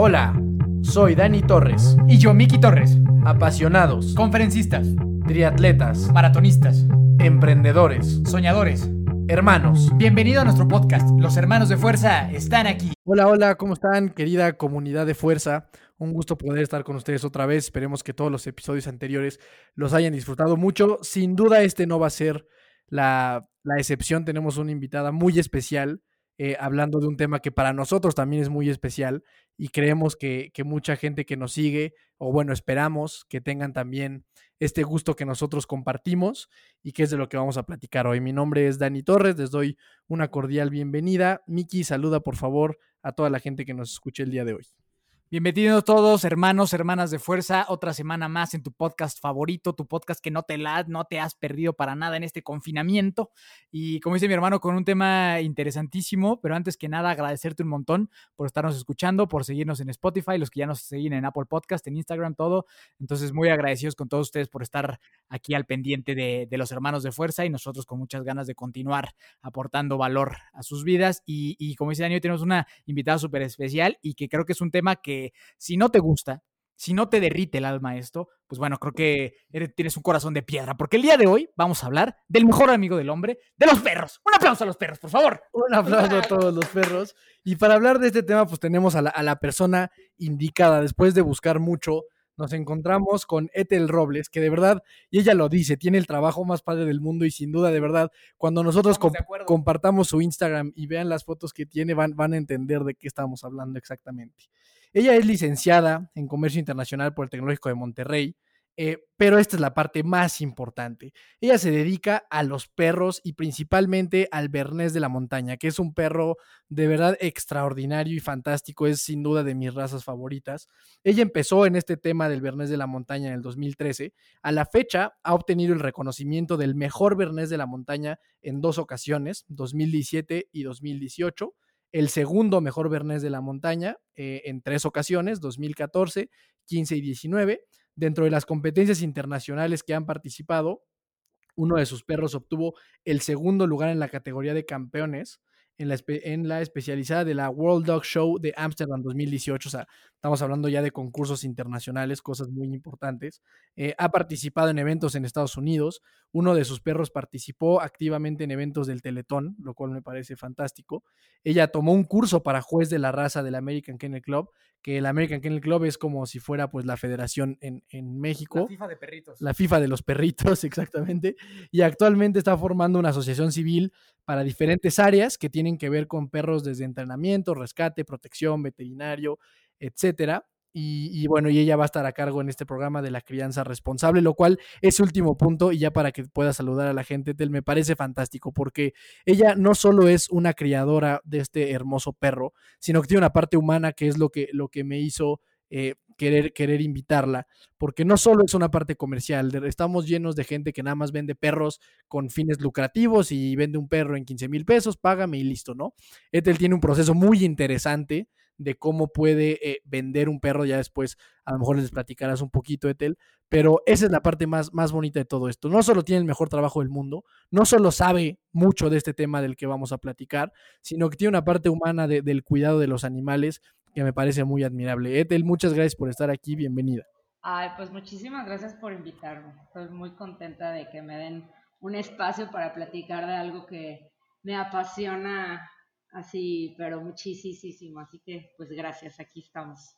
Hola, soy Dani Torres. Y yo, Miki Torres. Apasionados, Conferencistas, triatletas, maratonistas, emprendedores, soñadores. hermanos. Bienvenido a nuestro podcast. Los hermanos de fuerza están aquí. Hola, hola, ¿cómo están, querida comunidad de fuerza? Un gusto poder estar con ustedes otra vez. Esperemos que todos los episodios anteriores los hayan disfrutado mucho. Sin duda, este no va a ser la, la excepción. Tenemos una invitada muy especial. Eh, hablando de un tema que para nosotros también es muy especial y creemos que, que mucha gente que nos sigue, o bueno, esperamos que tengan también este gusto que nosotros compartimos y que es de lo que vamos a platicar hoy. Mi nombre es Dani Torres, les doy una cordial bienvenida. Miki, saluda por favor a toda la gente que nos escuche el día de hoy. Bienvenidos todos, hermanos, hermanas de fuerza. Otra semana más en tu podcast favorito, tu podcast que no te la, no te has perdido para nada en este confinamiento. Y como dice mi hermano, con un tema interesantísimo, pero antes que nada agradecerte un montón por estarnos escuchando, por seguirnos en Spotify, los que ya nos siguen en Apple Podcast, en Instagram, todo. Entonces, muy agradecidos con todos ustedes por estar aquí al pendiente de, los hermanos de fuerza y nosotros con muchas ganas de continuar aportando valor a sus vidas. Y, y como dice Dani, hoy tenemos una invitada súper especial y que creo que es un tema que si no te gusta, si no te derrite el alma esto, pues bueno, creo que eres- tienes un corazón de piedra, porque el día de hoy vamos a hablar del mejor amigo del hombre, de los perros. Un aplauso a los perros, por favor. Un aplauso a todos los perros. Y para hablar de este tema, pues tenemos a la, a la persona indicada. Después de buscar mucho, nos encontramos con Ethel Robles, que de verdad, y ella lo dice, tiene el trabajo más padre del mundo y sin duda, de verdad, cuando nosotros comp- compartamos su Instagram y vean las fotos que tiene, van, van a entender de qué estamos hablando exactamente. Ella es licenciada en Comercio Internacional por el Tecnológico de Monterrey, eh, pero esta es la parte más importante. Ella se dedica a los perros y principalmente al Bernés de la montaña, que es un perro de verdad extraordinario y fantástico, es sin duda de mis razas favoritas. Ella empezó en este tema del Bernés de la montaña en el 2013. A la fecha ha obtenido el reconocimiento del mejor Bernés de la montaña en dos ocasiones, 2017 y 2018 el segundo mejor Bernés de la montaña eh, en tres ocasiones, 2014, 15 y 19. Dentro de las competencias internacionales que han participado, uno de sus perros obtuvo el segundo lugar en la categoría de campeones en la, en la especializada de la World Dog Show de Amsterdam 2018. O sea, estamos hablando ya de concursos internacionales, cosas muy importantes. Eh, ha participado en eventos en Estados Unidos. Uno de sus perros participó activamente en eventos del Teletón, lo cual me parece fantástico. Ella tomó un curso para juez de la raza del American Kennel Club, que el American Kennel Club es como si fuera pues la federación en, en México. FIFA de perritos. La FIFA de los perritos, exactamente. Y actualmente está formando una asociación civil para diferentes áreas que tienen que ver con perros desde entrenamiento, rescate, protección, veterinario, etcétera. Y, bueno, y ella va a estar a cargo en este programa de la crianza responsable, lo cual es último punto, y ya para que pueda saludar a la gente, Tel, me parece fantástico, porque ella no solo es una criadora de este hermoso perro, sino que tiene una parte humana que es lo que, lo que me hizo eh, querer, querer invitarla, porque no solo es una parte comercial, estamos llenos de gente que nada más vende perros con fines lucrativos y vende un perro en 15 mil pesos, págame y listo, ¿no? Ethel tiene un proceso muy interesante de cómo puede eh, vender un perro, ya después a lo mejor les platicarás un poquito, Ethel, pero esa es la parte más, más bonita de todo esto. No solo tiene el mejor trabajo del mundo, no solo sabe mucho de este tema del que vamos a platicar, sino que tiene una parte humana de- del cuidado de los animales que me parece muy admirable. Ethel, muchas gracias por estar aquí, bienvenida. Ay, pues muchísimas gracias por invitarme. Estoy muy contenta de que me den un espacio para platicar de algo que me apasiona así, pero muchísimo. Así que, pues gracias, aquí estamos.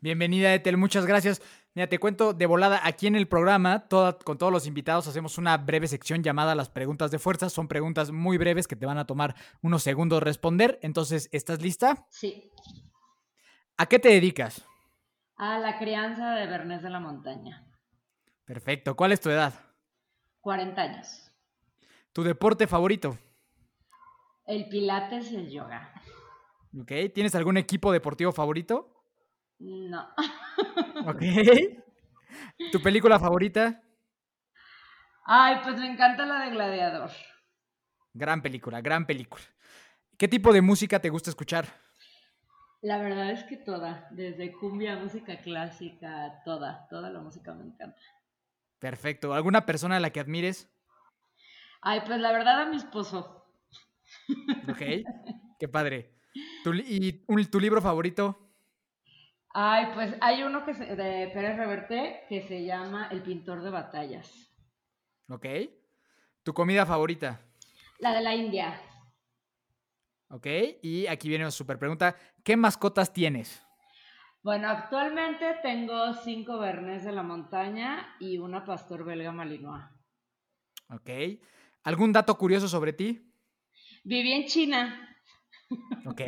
Bienvenida, Ethel, muchas gracias. Mira, te cuento de volada, aquí en el programa, toda- con todos los invitados, hacemos una breve sección llamada las preguntas de fuerza. Son preguntas muy breves que te van a tomar unos segundos responder. Entonces, ¿estás lista? Sí, ¿A qué te dedicas? a la crianza de Bernés de la Montaña. Perfecto. ¿Cuál es tu edad? 40 años. ¿Tu deporte favorito? El pilates y el yoga. ¿Ok? ¿Tienes algún equipo deportivo favorito? No. ¿Ok? ¿Tu película favorita? Ay, pues me encanta la de Gladiador. Gran película, gran película. ¿Qué tipo de música te gusta escuchar? La verdad es que toda, desde cumbia, música clásica, toda, toda la música me encanta. Perfecto. ¿Alguna persona a la que admires? Ay, pues la verdad a mi esposo. Ok. Qué padre. ¿Tu, ¿Y un- tu libro favorito? Ay, pues hay uno que se- de Pérez Reverte que se llama El pintor de batallas. ¿Ok? ¿Tu comida favorita? La de la India. ¿Ok? Y aquí viene una super pregunta. ¿Qué mascotas tienes? Bueno, actualmente tengo cinco bernés de la montaña y una pastor belga malinois. ¿Ok? ¿Algún dato curioso sobre ti? Viví en China. ¿Ok?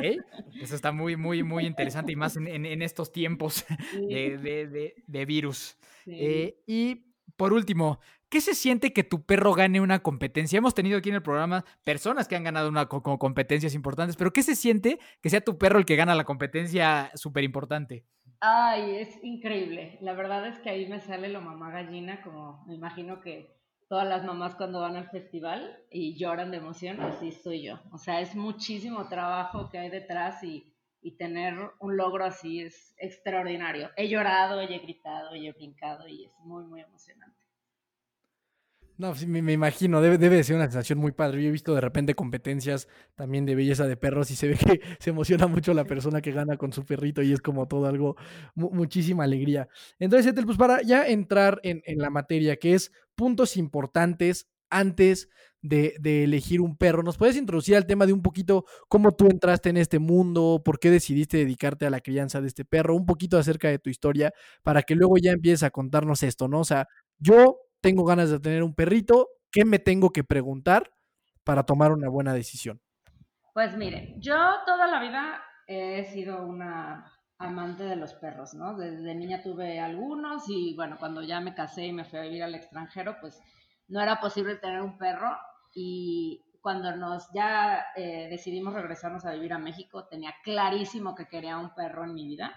Eso está muy, muy, muy interesante y más en, en- en estos tiempos de, de- de- de virus. sí. Eh, y por último, ¿qué se siente que tu perro gane una competencia? Hemos tenido aquí en el programa personas que han ganado una competencias importantes, pero ¿qué se siente que sea tu perro el que gana la competencia súper importante? Ay, es increíble. La verdad es que ahí me sale lo mamá gallina, como me imagino que todas las mamás cuando van al festival y lloran de emoción, así soy yo. O sea, es muchísimo trabajo que hay detrás y, y tener un logro así es extraordinario. He llorado, he gritado, y he brincado y es muy, muy emocionante. No, sí, me, imagino, debe, debe de ser una sensación muy padre. Yo he visto de repente competencias también de belleza de perros y se ve que se emociona mucho la persona que gana con su perrito y es como todo algo, mu- muchísima alegría. Entonces, Ethel, pues para ya entrar en, en la materia, que es puntos importantes antes de, de elegir un perro, ¿nos puedes introducir al tema de un poquito cómo tú entraste en este mundo, por qué decidiste dedicarte a la crianza de este perro, un poquito acerca de tu historia, para que luego ya empieces a contarnos esto, ¿no? O sea, yo tengo ganas de tener un perrito, ¿qué me tengo que preguntar para tomar una buena decisión? Pues mire, yo toda la vida he sido una amante de los perros, ¿no? Desde niña tuve algunos y bueno, cuando ya me casé y me fui a vivir al extranjero, pues no era posible tener un perro y cuando nos ya eh, decidimos regresarnos a vivir a México, tenía clarísimo que quería un perro en mi vida.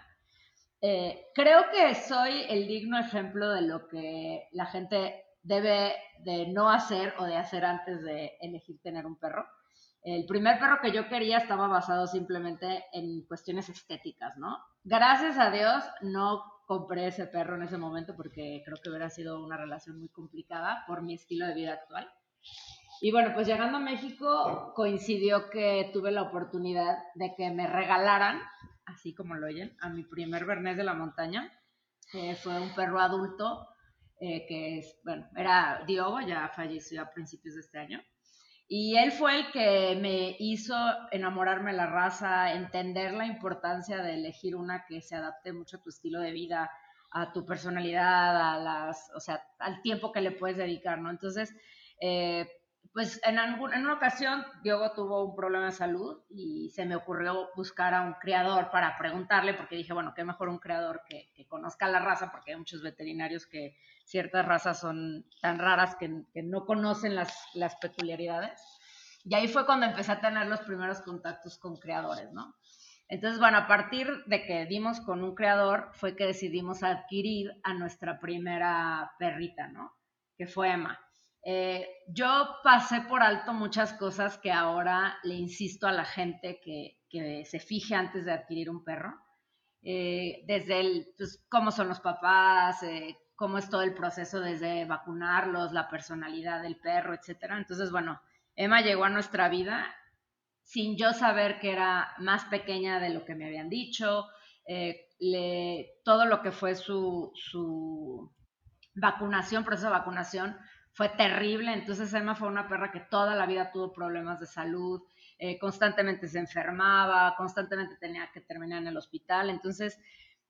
Eh, creo que soy el digno ejemplo de lo que la gente debe de no hacer o de hacer antes de elegir tener un perro. El primer perro que yo quería estaba basado simplemente en cuestiones estéticas, ¿no? Gracias a Dios no compré ese perro en ese momento porque creo que hubiera sido una relación muy complicada por mi estilo de vida actual. Y bueno, pues llegando a México coincidió que tuve la oportunidad de que me regalaran, así como lo oyen, a mi primer Bernés de la montaña, que fue un perro adulto, eh, que es, bueno, era Diogo, ya falleció a principios de este año. Y él fue el que me hizo enamorarme de la raza, entender la importancia de elegir una que se adapte mucho a tu estilo de vida, a tu personalidad, a las, o sea, al tiempo que le puedes dedicar, ¿no? Entonces, eh, pues en, algún, en una ocasión Diogo tuvo un problema de salud y se me ocurrió buscar a un criador para preguntarle, porque dije, bueno, qué mejor un criador que, conozca la raza, porque hay muchos veterinarios que ciertas razas son tan raras que, no conocen las, las, peculiaridades. Y ahí fue cuando empecé a tener los primeros contactos con creadores, ¿no? Entonces, bueno, a partir de que dimos con un creador, fue que decidimos adquirir a nuestra primera perrita, ¿no? Que fue Emma. Eh, yo pasé por alto muchas cosas que ahora le insisto a la gente que, que se fije antes de adquirir un perro. Eh, desde el, pues, cómo son los papás, eh, cómo es todo el proceso desde vacunarlos, la personalidad del perro, etcétera. Entonces, bueno, Emma llegó a nuestra vida sin yo saber que era más pequeña de lo que me habían dicho, le, todo lo que fue su, su, vacunación, proceso de vacunación, fue terrible. Entonces Emma fue una perra que toda la vida tuvo problemas de salud, eh, constantemente se enfermaba, constantemente tenía que terminar en el hospital. Entonces,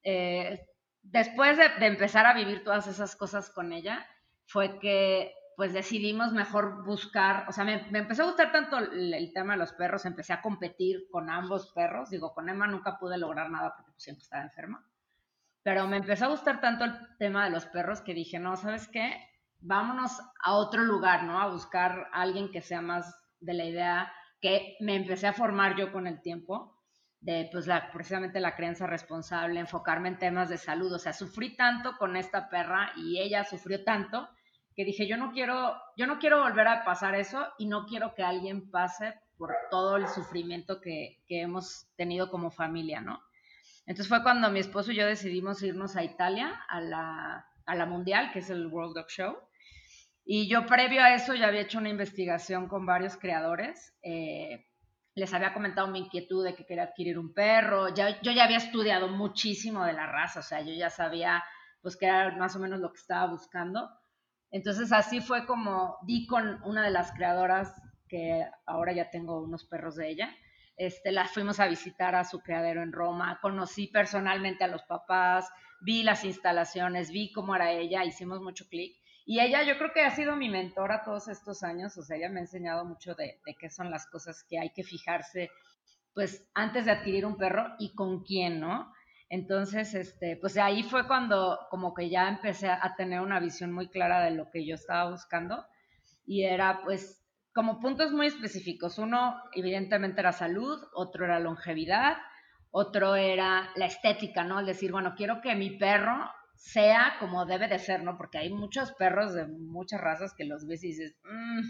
eh, después de, empezar a vivir todas esas cosas con ella, fue que pues decidimos mejor buscar, o sea, me, me empezó a gustar tanto el, el, tema de los perros, empecé a competir con ambos perros, digo, con Emma nunca pude lograr nada porque pues, siempre estaba enferma, pero me empezó a gustar tanto el tema de los perros que dije, no, ¿sabes qué? Vámonos a otro lugar, ¿no? A buscar a alguien que sea más de la idea que me empecé a formar yo con el tiempo, de pues la, precisamente la crianza responsable, enfocarme en temas de salud, o sea, sufrí tanto con esta perra y ella sufrió tanto que dije, yo no quiero, yo no quiero volver a pasar eso y no quiero que alguien pase por todo el sufrimiento que, que hemos tenido como familia, ¿no? Entonces fue cuando mi esposo y yo decidimos irnos a Italia, a la, a la Mundial, que es el World Dog Show. Y yo previo a eso ya había hecho una investigación con varios creadores. Eh, les había comentado mi inquietud de que quería adquirir un perro. Ya, yo ya había estudiado muchísimo de la raza, o sea, yo ya sabía pues que era más o menos lo que estaba buscando. Entonces así fue como di con una de las creadoras que ahora ya tengo unos perros de ella. Este, las fuimos a visitar a su criadero en Roma, conocí personalmente a los papás, vi las instalaciones, vi cómo era ella, hicimos mucho clic. Y ella yo creo que ha sido mi mentora todos estos años, o sea, ella me ha enseñado mucho de, qué son las cosas que hay que fijarse, pues antes de adquirir un perro y con quién, ¿no? Entonces, este, pues ahí fue cuando como que ya empecé a tener una visión muy clara de lo que yo estaba buscando y era pues como puntos muy específicos. Uno, evidentemente, era salud, otro era longevidad, otro era la estética, ¿no? El decir, bueno, quiero que mi perro sea como debe de ser, ¿no? Porque hay muchos perros de muchas razas que los ves y dices, mmm,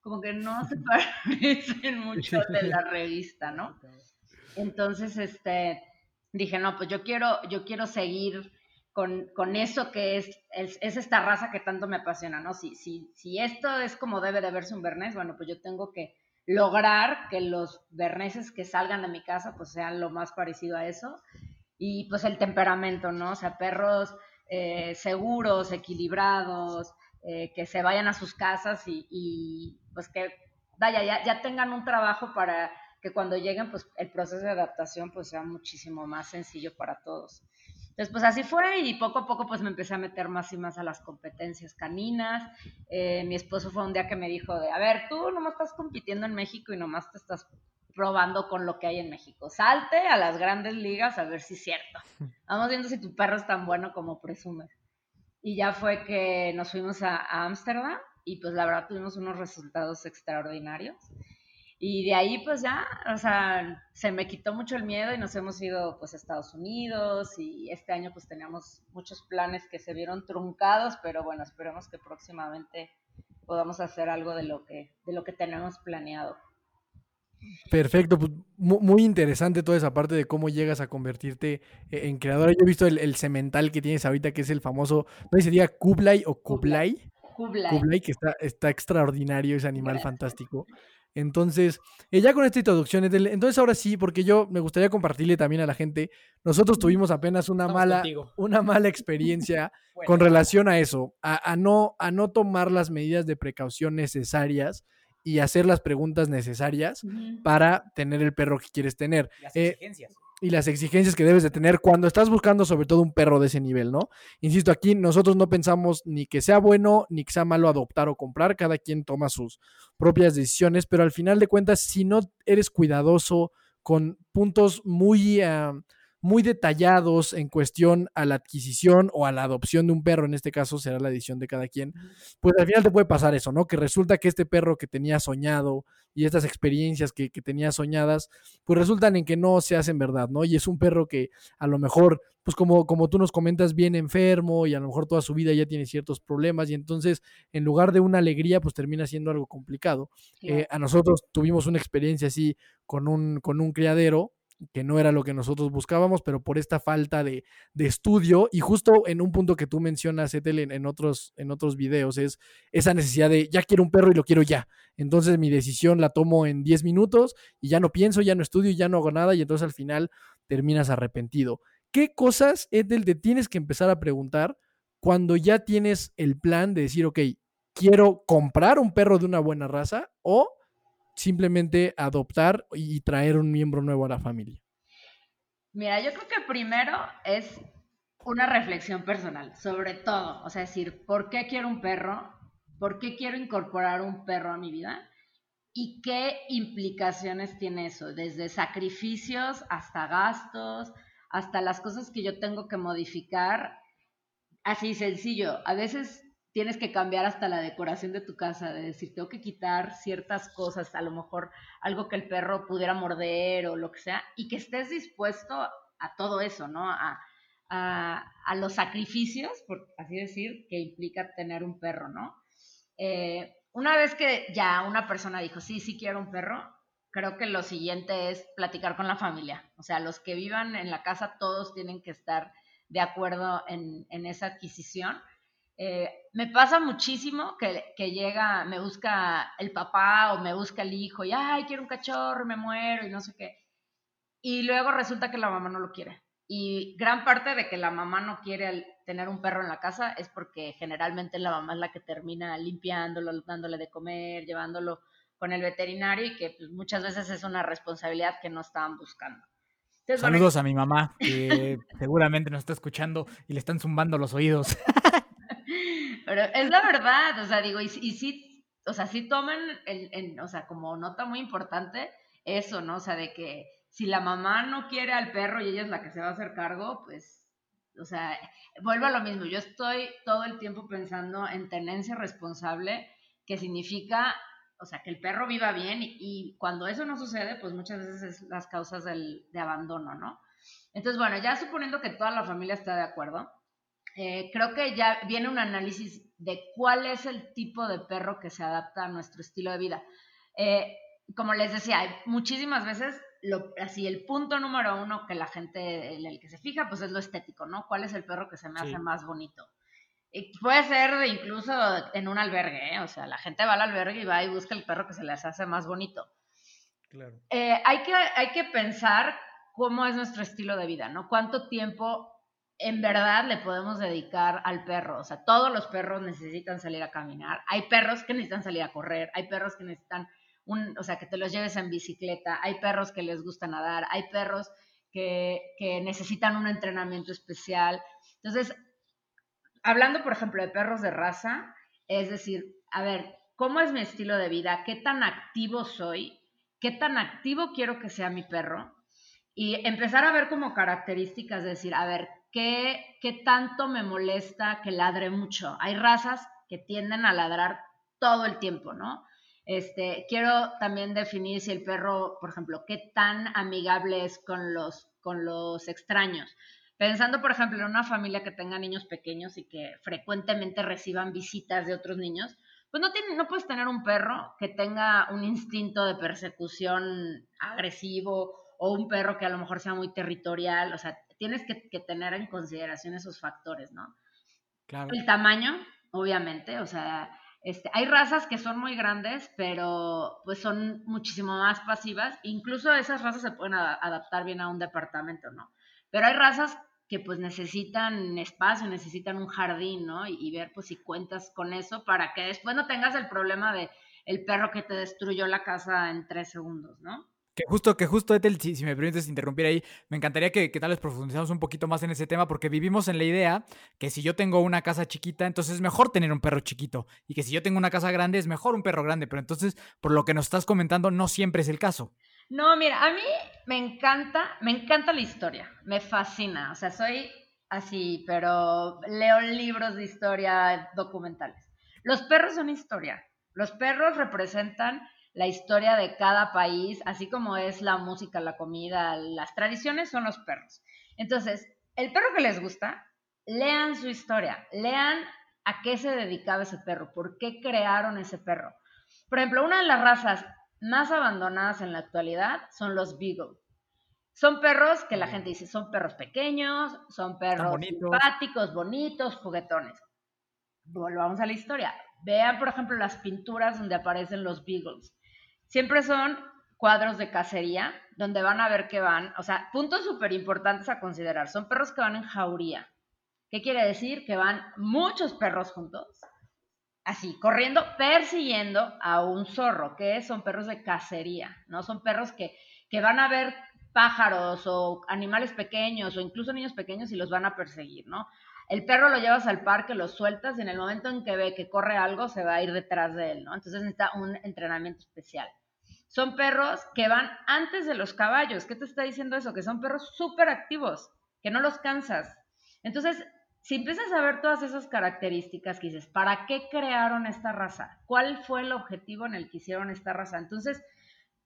como que no se parecen mucho de la revista, ¿no? Entonces, este, dije, no, pues yo quiero, yo quiero seguir con, con eso que es, es, esta raza que tanto me apasiona, ¿no? Si, si, si esto es como debe de verse un bernés, bueno, pues yo tengo que lograr que los berneses que salgan de mi casa pues sean lo más parecido a eso. Y pues el temperamento, ¿no? O sea, perros eh, seguros, equilibrados, eh, que se vayan a sus casas y, y pues que, vaya, ya, ya tengan un trabajo para que cuando lleguen, pues el proceso de adaptación pues sea muchísimo más sencillo para todos. Entonces, pues así fue y poco a poco pues me empecé a meter más y más a las competencias caninas. Eh, mi esposo fue un día que me dijo de, a ver, tú nomás estás compitiendo en México y nomás te estás probando con lo que hay en México. Salte a las grandes ligas a ver si es cierto. Vamos viendo si tu perro es tan bueno como presume. Y ya fue que nos fuimos a Ámsterdam y pues la verdad tuvimos unos resultados extraordinarios. Y de ahí pues ya, o sea, se me quitó mucho el miedo y nos hemos ido pues a Estados Unidos y este año pues teníamos muchos planes que se vieron truncados, pero bueno, esperemos que próximamente podamos hacer algo de lo que, de lo que tenemos planeado. Perfecto, pues muy interesante toda esa parte de cómo llegas a convertirte e-, en creadora. Yo he visto el, cemental que tienes ahorita, que es el famoso, no sé si sería Kublai o Kublai. Kublai. Kublai, que está, está extraordinario, ese animal fantástico. Entonces, eh, ya con esta introducción, entonces ahora sí, porque yo me gustaría compartirle también a la gente, nosotros tuvimos apenas una mala, una mala experiencia con relación a eso, a, no, a no tomar las medidas de precaución necesarias y hacer las preguntas necesarias para tener el perro que quieres tener. Las eh, exigencias y las exigencias que debes de tener cuando estás buscando sobre todo un perro de ese nivel, ¿no? Insisto, aquí nosotros no pensamos ni que sea bueno ni que sea malo adoptar o comprar, cada quien toma sus propias decisiones, pero al final de cuentas, si no eres cuidadoso con puntos muy... Ah, muy detallados en cuestión a la adquisición o a la adopción de un perro, en este caso será la decisión de cada quien, pues al final te puede pasar eso, ¿no? Que resulta que este perro que tenía soñado y estas experiencias que, que tenía soñadas, pues resultan en que no se hacen verdad, ¿no? Y es un perro que a lo mejor, pues como, como tú nos comentas, viene enfermo y a lo mejor toda su vida ya tiene ciertos problemas y entonces en lugar de una alegría, pues termina siendo algo complicado. Eh, a nosotros tuvimos una experiencia así con un, con un criadero que no era lo que nosotros buscábamos, pero por esta falta de, estudio y justo en un punto que tú mencionas, Etel, en, otros, en otros videos, es esa necesidad de ya quiero un perro y lo quiero ya. Entonces mi decisión la tomo en 10 minutos y ya no pienso, ya no estudio, ya no hago nada y entonces al final terminas arrepentido. ¿Qué cosas, Etel, te tienes que empezar a preguntar cuando ya tienes el plan de decir, ok, quiero comprar un perro de una buena raza o simplemente adoptar y traer un miembro nuevo a la familia? Mira, yo creo que primero es una reflexión personal, sobre todo, o sea, decir, ¿por qué quiero un perro? ¿Por qué quiero incorporar un perro a mi vida? ¿Y qué implicaciones tiene eso? Desde sacrificios hasta gastos, hasta las cosas que yo tengo que modificar. Así sencillo. A veces tienes que cambiar hasta la decoración de tu casa, de decir, tengo que quitar ciertas cosas, a lo mejor algo que el perro pudiera morder o lo que sea, y que estés dispuesto a todo eso, ¿no? A, los sacrificios, por así decir, que implica tener un perro, ¿no? Eh, una vez que ya una persona dijo, sí, sí quiero un perro, creo que lo siguiente es platicar con la familia. O sea, los que vivan en la casa, todos tienen que estar de acuerdo en, en esa adquisición Eh, me pasa muchísimo que, que, llega, me busca el papá o me busca el hijo y, ay, quiero un cachorro, me muero y no sé qué. Y luego resulta que la mamá no lo quiere. Y gran parte de que la mamá no quiere tener un perro en la casa es porque generalmente la mamá es la que termina limpiándolo, dándole de comer, llevándolo con el veterinario y que pues, muchas veces es una responsabilidad que no estaban buscando. Saludos a mi mamá, que seguramente nos está escuchando y le están zumbando los oídos. Pero es la verdad, o sea, digo, y, y sí, o sea, sí toman, el, o sea, como nota muy importante eso, ¿no? O sea, de que si la mamá no quiere al perro y ella es la que se va a hacer cargo, pues, o sea, vuelvo a lo mismo, yo estoy todo el tiempo pensando en tenencia responsable, que significa, o sea, que el perro viva bien y, cuando eso no sucede, pues muchas veces es las causas del, de abandono, ¿no? Entonces, bueno, ya suponiendo que toda la familia está de acuerdo, eh, creo que ya viene un análisis de cuál es el tipo de perro que se adapta a nuestro estilo de vida. Eh, como les decía, muchísimas veces, lo, así el punto número uno que la gente, en el que se fija, pues es lo estético, ¿no? ¿Cuál es el perro que se me hace más bonito? Y puede ser incluso en un albergue, ¿eh? o sea, la gente va al albergue y va y busca el perro que se les hace más bonito. Claro. hay, que, hay que pensar cómo es nuestro estilo de vida, ¿no? ¿Cuánto tiempo en verdad le podemos dedicar al perro. O sea, todos los perros necesitan salir a caminar. Hay perros que necesitan salir a correr. Hay perros que necesitan un, o sea, que te los lleves en bicicleta. Hay perros que les gusta nadar. Hay perros que, que necesitan un entrenamiento especial. Entonces, hablando, por ejemplo, de perros de raza, es decir, a ver, ¿cómo es mi estilo de vida? ¿Qué tan activo soy? ¿Qué tan activo quiero que sea mi perro? Y empezar a ver como características, es decir, a ver, ¿qué, ¿qué tanto me molesta que ladre mucho? Hay razas que tienden a ladrar todo el tiempo, ¿no? Este, quiero también definir si el perro, por ejemplo, qué tan amigable es con los, con los extraños. Pensando, por ejemplo, en una familia que tenga niños pequeños y que frecuentemente reciban visitas de otros niños, pues no, tiene, no puedes tener un perro que tenga un instinto de persecución agresivo o un perro que a lo mejor sea muy territorial, o sea, tienes que, tener en consideración esos factores, ¿no? Claro. El tamaño, obviamente, o sea, este, hay razas que son muy grandes, pero pues son muchísimo más pasivas, incluso esas razas se pueden adaptar bien a un departamento, ¿no? Pero hay razas que pues necesitan espacio, necesitan un jardín, ¿no? Y, y, ver pues si cuentas con eso para que después no tengas el problema de el perro que te destruyó la casa en tres segundos, ¿no? Que justo, que justo, Ethel, si, si me permites interrumpir ahí, me encantaría que, que, tal vez profundizamos un poquito más en ese tema, porque vivimos en la idea que si yo tengo una casa chiquita, entonces es mejor tener un perro chiquito, y que si yo tengo una casa grande, es mejor un perro grande, pero entonces, por lo que nos estás comentando, no siempre es el caso. No, mira, a mí me encanta, me encanta la historia, me fascina, o sea, soy así, pero leo libros de historia documentales. Los perros son historia, los perros representan la historia de cada país, así como es la música, la comida, las tradiciones son los perros. Entonces, el perro que les gusta, lean su historia, lean a qué se dedicaba ese perro, por qué crearon ese perro. Por ejemplo, una de las razas más abandonadas en la actualidad son los Beagle. Son perros que la gente dice, son perros pequeños, son perros simpáticos, bonitos, juguetones. Volvamos a la historia. Vean, por ejemplo, las pinturas donde aparecen los Beagles. Siempre son cuadros de cacería donde van a ver que van, o sea, puntos súper importantes a considerar. Son perros que van en jauría. ¿Qué quiere decir? Que van muchos perros juntos, así, corriendo, persiguiendo a un zorro, que son perros de cacería, ¿no? Son perros que, que van a ver pájaros o animales pequeños o incluso niños pequeños y los van a perseguir, ¿no? El perro lo llevas al parque, lo sueltas y en el momento en que ve que corre algo se va a ir detrás de él, ¿no? Entonces necesita un entrenamiento especial. Son perros que van antes de los caballos. ¿Qué te está diciendo eso? Que son perros súper activos, que no los cansas. Entonces, si empiezas a ver todas esas características que dices, ¿para qué crearon esta raza? ¿Cuál fue el objetivo en el que hicieron esta raza? Entonces,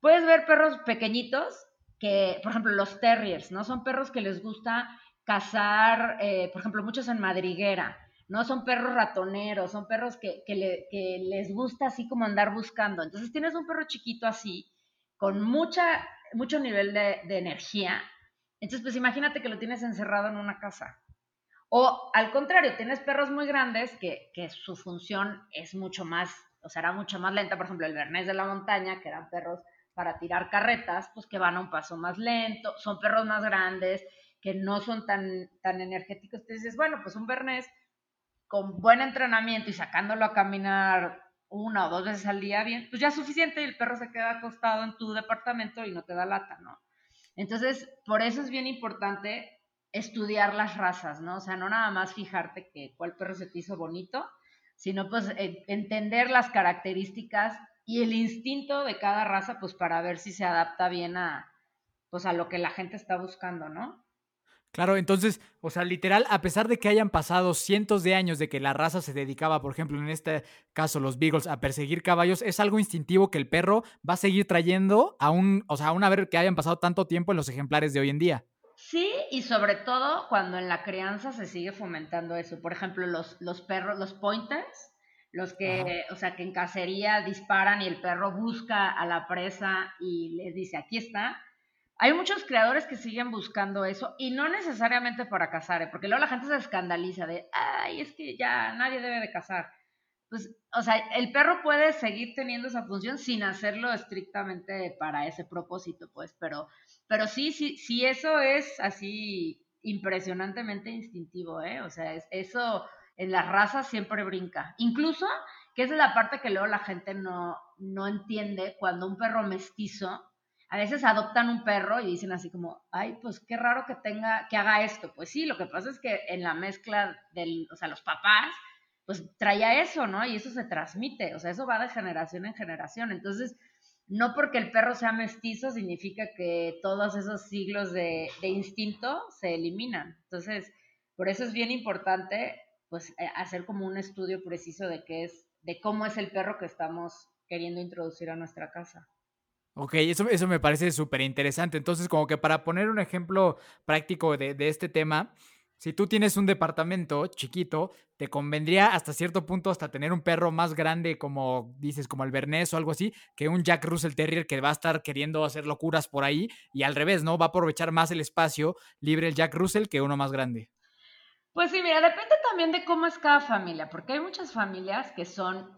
puedes ver perros pequeñitos que, por ejemplo, los terriers, ¿no? Son perros que les gusta cazar, eh, por ejemplo, muchos en madriguera. ¿no? Son perros ratoneros, son perros que, les gusta así como andar buscando. Entonces tienes un perro chiquito así, con mucha, mucho nivel de, energía. Entonces, pues imagínate que lo tienes encerrado en una casa. O al contrario, tienes perros muy grandes que, que su función es mucho más, o sea, era mucho más lenta. Por ejemplo, el Bernés de la montaña, que eran perros para tirar carretas, pues que van a un paso más lento, son perros más grandes, que no son tan, tan energéticos. Entonces dices, bueno, pues un Bernés con buen entrenamiento y sacándolo a caminar una o dos veces al día bien, pues ya es suficiente y el perro se queda acostado en tu departamento y no te da lata, ¿no? Entonces, por eso es bien importante estudiar las razas, ¿no? O sea, no nada más fijarte que cuál perro se te hizo bonito, sino pues entender las características y el instinto de cada raza, pues para ver si se adapta bien a, pues a lo que la gente está buscando, ¿no? Claro, entonces, o sea, literal, a pesar de que hayan pasado cientos de años de que la raza se dedicaba, por ejemplo, en este caso, los Beagles, a perseguir caballos, es algo instintivo que el perro va a seguir trayendo aún, o sea, aún a ver que hayan pasado tanto tiempo en los ejemplares de hoy en día. Sí, y sobre todo cuando en la crianza se sigue fomentando eso. Por ejemplo, los, los perros, los pointers, los que, o sea, que en cacería disparan y el perro busca a la presa y les dice, aquí está hay muchos creadores que siguen buscando eso y no necesariamente para cazar, ¿eh? porque luego la gente se escandaliza de, ay, es que ya nadie debe de cazar. Pues, o sea, el perro puede seguir teniendo esa función sin hacerlo estrictamente para ese propósito, pues, pero, pero sí, sí, sí, eso es así impresionantemente instintivo, ¿eh? O sea, eso en las razas siempre brinca. Incluso, que es la parte que luego la gente no, no entiende, cuando un perro mestizo a veces adoptan un perro y dicen así como, ay, pues qué raro que tenga, que haga esto. Pues sí, lo que pasa es que en la mezcla del, o sea, los papás, pues traía eso, ¿no? Y eso se transmite, o sea, eso va de generación en generación. Entonces, no porque el perro sea mestizo significa que todos esos siglos de, instinto se eliminan. Entonces, por eso es bien importante, pues, eh, hacer como un estudio preciso de qué es, de cómo es el perro que estamos queriendo introducir a nuestra casa. Ok, eso, eso me parece súper interesante. Entonces, como que para poner un ejemplo práctico de, este tema, si tú tienes un departamento chiquito, te convendría hasta cierto punto hasta tener un perro más grande como dices, como el Bernés o algo así, que un Jack Russell Terrier que va a estar queriendo hacer locuras por ahí y al revés, ¿no? Va a aprovechar más el espacio libre el Jack Russell que uno más grande. Pues sí, mira, depende también de cómo es cada familia, porque hay muchas familias que son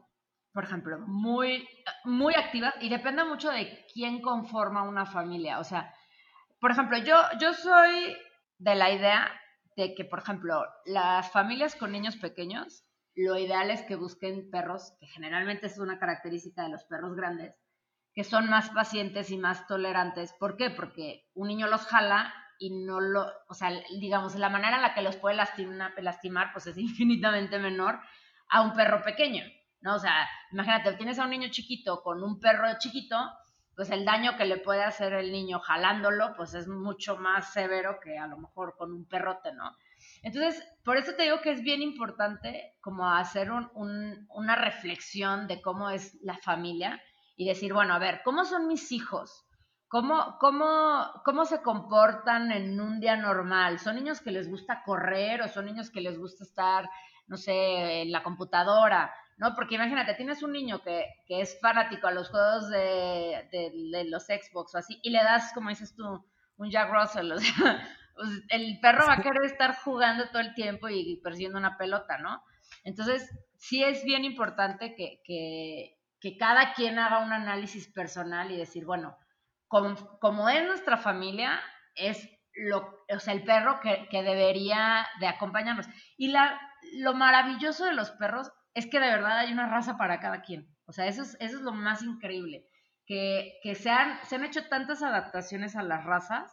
por ejemplo, muy, muy activas y depende mucho de quién conforma una familia. O sea, por ejemplo, yo, yo soy de la idea de que, por ejemplo, las familias con niños pequeños, lo ideal es que busquen perros, que generalmente es una característica de los perros grandes, que son más pacientes y más tolerantes. ¿Por qué? Porque un niño los jala y no lo, o sea, digamos, la manera en la que los puede lastimar, lastimar pues es infinitamente menor a un perro pequeño. ¿No? O sea, imagínate, tienes a un niño chiquito con un perro chiquito, pues el daño que le puede hacer el niño jalándolo, pues es mucho más severo que a lo mejor con un perrote, ¿no? Entonces, por eso te digo que es bien importante como hacer una reflexión de cómo es la familia y decir, bueno, a ver, ¿cómo son mis hijos? ¿Cómo, cómo, ¿Cómo se comportan en un día normal? ¿Son niños que les gusta correr o son niños que les gusta estar, no sé, en la computadora? ¿No? Porque imagínate, tienes un niño que, es fanático a los juegos de, los Xbox o así, y le das, como dices tú, un Jack Russell, o sea, pues, el perro va a querer estar jugando todo el tiempo y persiguiendo una pelota, ¿no? Entonces, sí es bien importante que, que, cada quien haga un análisis personal y decir, bueno, como, como es nuestra familia, es lo, o sea, el perro que, que debería de acompañarnos. Y la, lo maravilloso de los perros es que de verdad hay una raza para cada quien. O sea, eso es, eso es lo más increíble, que, que se, han, se han hecho tantas adaptaciones a las razas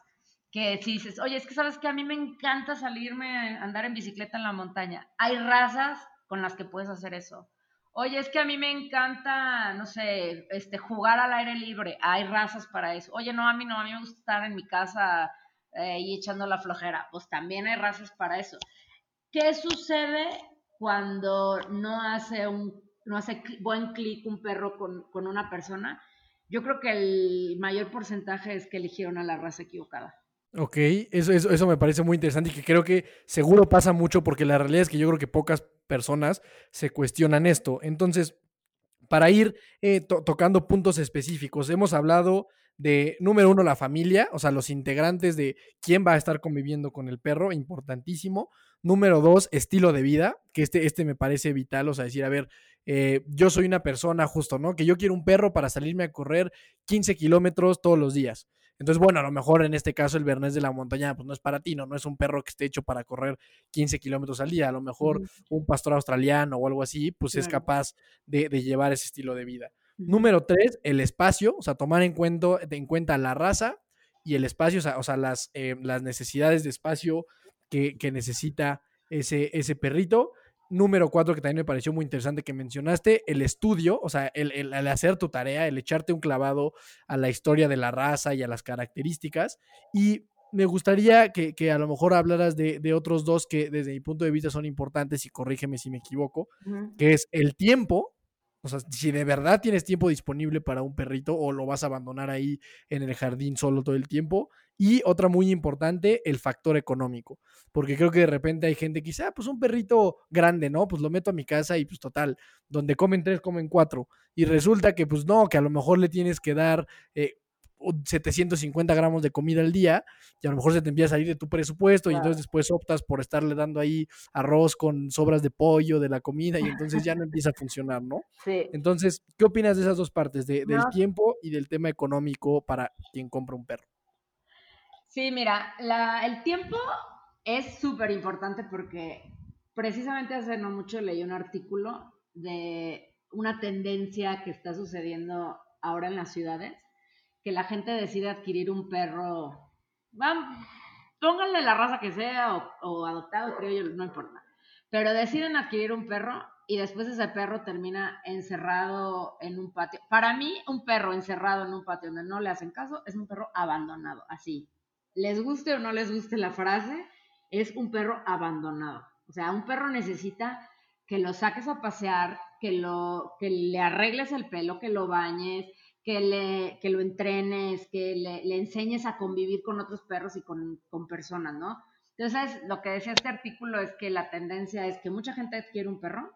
que si dices, oye, es que sabes que a mí me encanta salirme a andar en bicicleta en la montaña. Hay razas con las que puedes hacer eso. Oye, es que a mí me encanta, no sé, este, jugar al aire libre. Hay razas para eso. Oye, no, a mí no, a mí me gusta estar en mi casa eh, y echando la flojera. Pues también hay razas para eso. ¿Qué sucede cuando no hace un no hace buen clic un perro con, con, una persona, yo creo que el mayor porcentaje es que eligieron a la raza equivocada. Ok, eso, eso, eso me parece muy interesante y que creo que seguro pasa mucho porque la realidad es que yo creo que pocas personas se cuestionan esto. Entonces, para ir eh, tocando puntos específicos, hemos hablado de, número uno, la familia, o sea, los integrantes de quién va a estar conviviendo con el perro, importantísimo. Número dos, estilo de vida, que este, este me parece vital, o sea, decir, a ver, eh, yo soy una persona justo, ¿no? Que yo quiero un perro para salirme a correr 15 kilómetros todos los días. Entonces, bueno, a lo mejor en este caso el Bernés de la montaña, pues no es para ti, ¿no? No es un perro que esté hecho para correr 15 kilómetros al día. A lo mejor un pastor australiano o algo así, pues es capaz de, llevar ese estilo de vida. Número tres, el espacio, o sea, tomar en cuenta, en cuenta la raza y el espacio, o sea, las, eh, las necesidades de espacio que, que necesita ese, ese perrito. Número cuatro, que también me pareció muy interesante que mencionaste, el estudio, o sea, el, hacer tu tarea, el echarte un clavado a la historia de la raza y a las características. Y me gustaría que, a lo mejor hablaras de, otros dos que desde mi punto de vista son importantes y corrígeme si me equivoco, que es el tiempo, o sea, si de verdad tienes tiempo disponible para un perrito o lo vas a abandonar ahí en el jardín solo todo el tiempo. Y otra muy importante, el factor económico. Porque creo que de repente hay gente que dice, ah, pues un perrito grande, ¿no? Pues lo meto a mi casa y pues total, donde comen tres, comen cuatro. Y resulta que pues no, que a lo mejor le tienes que dar eh, 750 gramos de comida al día y a lo mejor se te empieza a salir de tu presupuesto y entonces después optas por estarle dando ahí arroz con sobras de pollo de la comida y entonces ya no empieza a funcionar, ¿no? Sí. Entonces, ¿qué opinas de esas dos partes, de, del tiempo y del tema económico para quien compra un perro? Sí, mira, la, el tiempo es súper importante porque precisamente hace no mucho leí un artículo de una tendencia que está sucediendo ahora en las ciudades que la gente decide adquirir un perro, pónganle la raza que sea o, adoptado, creo yo, no importa. Pero deciden adquirir un perro y después ese perro termina encerrado en un patio. Para mí, un perro encerrado en un patio donde no le hacen caso es un perro abandonado, así. Les guste o no les guste la frase, es un perro abandonado. O sea, un perro necesita que lo saques a pasear, que, lo, que le arregles el pelo, que lo bañes, que, le, que lo entrenes, que le, enseñes a convivir con otros perros y con, personas, ¿no? Entonces, lo que decía este artículo es que la tendencia es que mucha gente adquiere un perro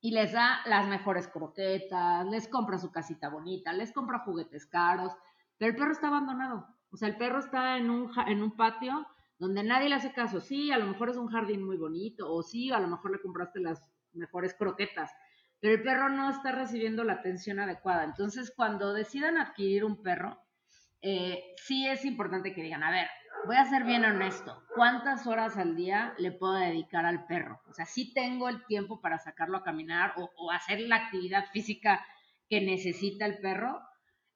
y les da las mejores croquetas, les compra su casita bonita, les compra juguetes caros, pero el perro está abandonado. O sea, el perro está en un, en un patio donde nadie le hace caso. Sí, a lo mejor es un jardín muy bonito, o sí, a lo mejor le compraste las mejores croquetas, pero el perro no está recibiendo la atención adecuada. Entonces, cuando decidan adquirir un perro, eh, sí es importante que digan, a ver, voy a ser bien honesto, ¿cuántas horas al día le puedo dedicar al perro? O sea, sí tengo el tiempo para sacarlo a caminar o, hacer la actividad física que necesita el perro.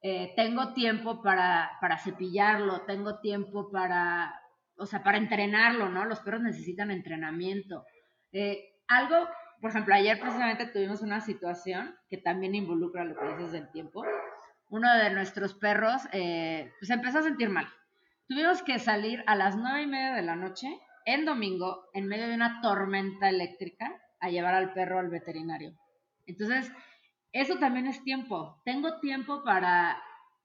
Eh, tengo tiempo para, cepillarlo, tengo tiempo para, o sea, para entrenarlo, ¿no? Los perros necesitan entrenamiento. Eh, algo por ejemplo, ayer precisamente tuvimos una situación que también involucra lo que dices del tiempo. Uno de nuestros perros eh, pues empezó a sentir mal. Tuvimos que salir a las nueve y media de la noche, en domingo, en medio de una tormenta eléctrica, a llevar al perro al veterinario. Entonces, eso también es tiempo. Tengo tiempo para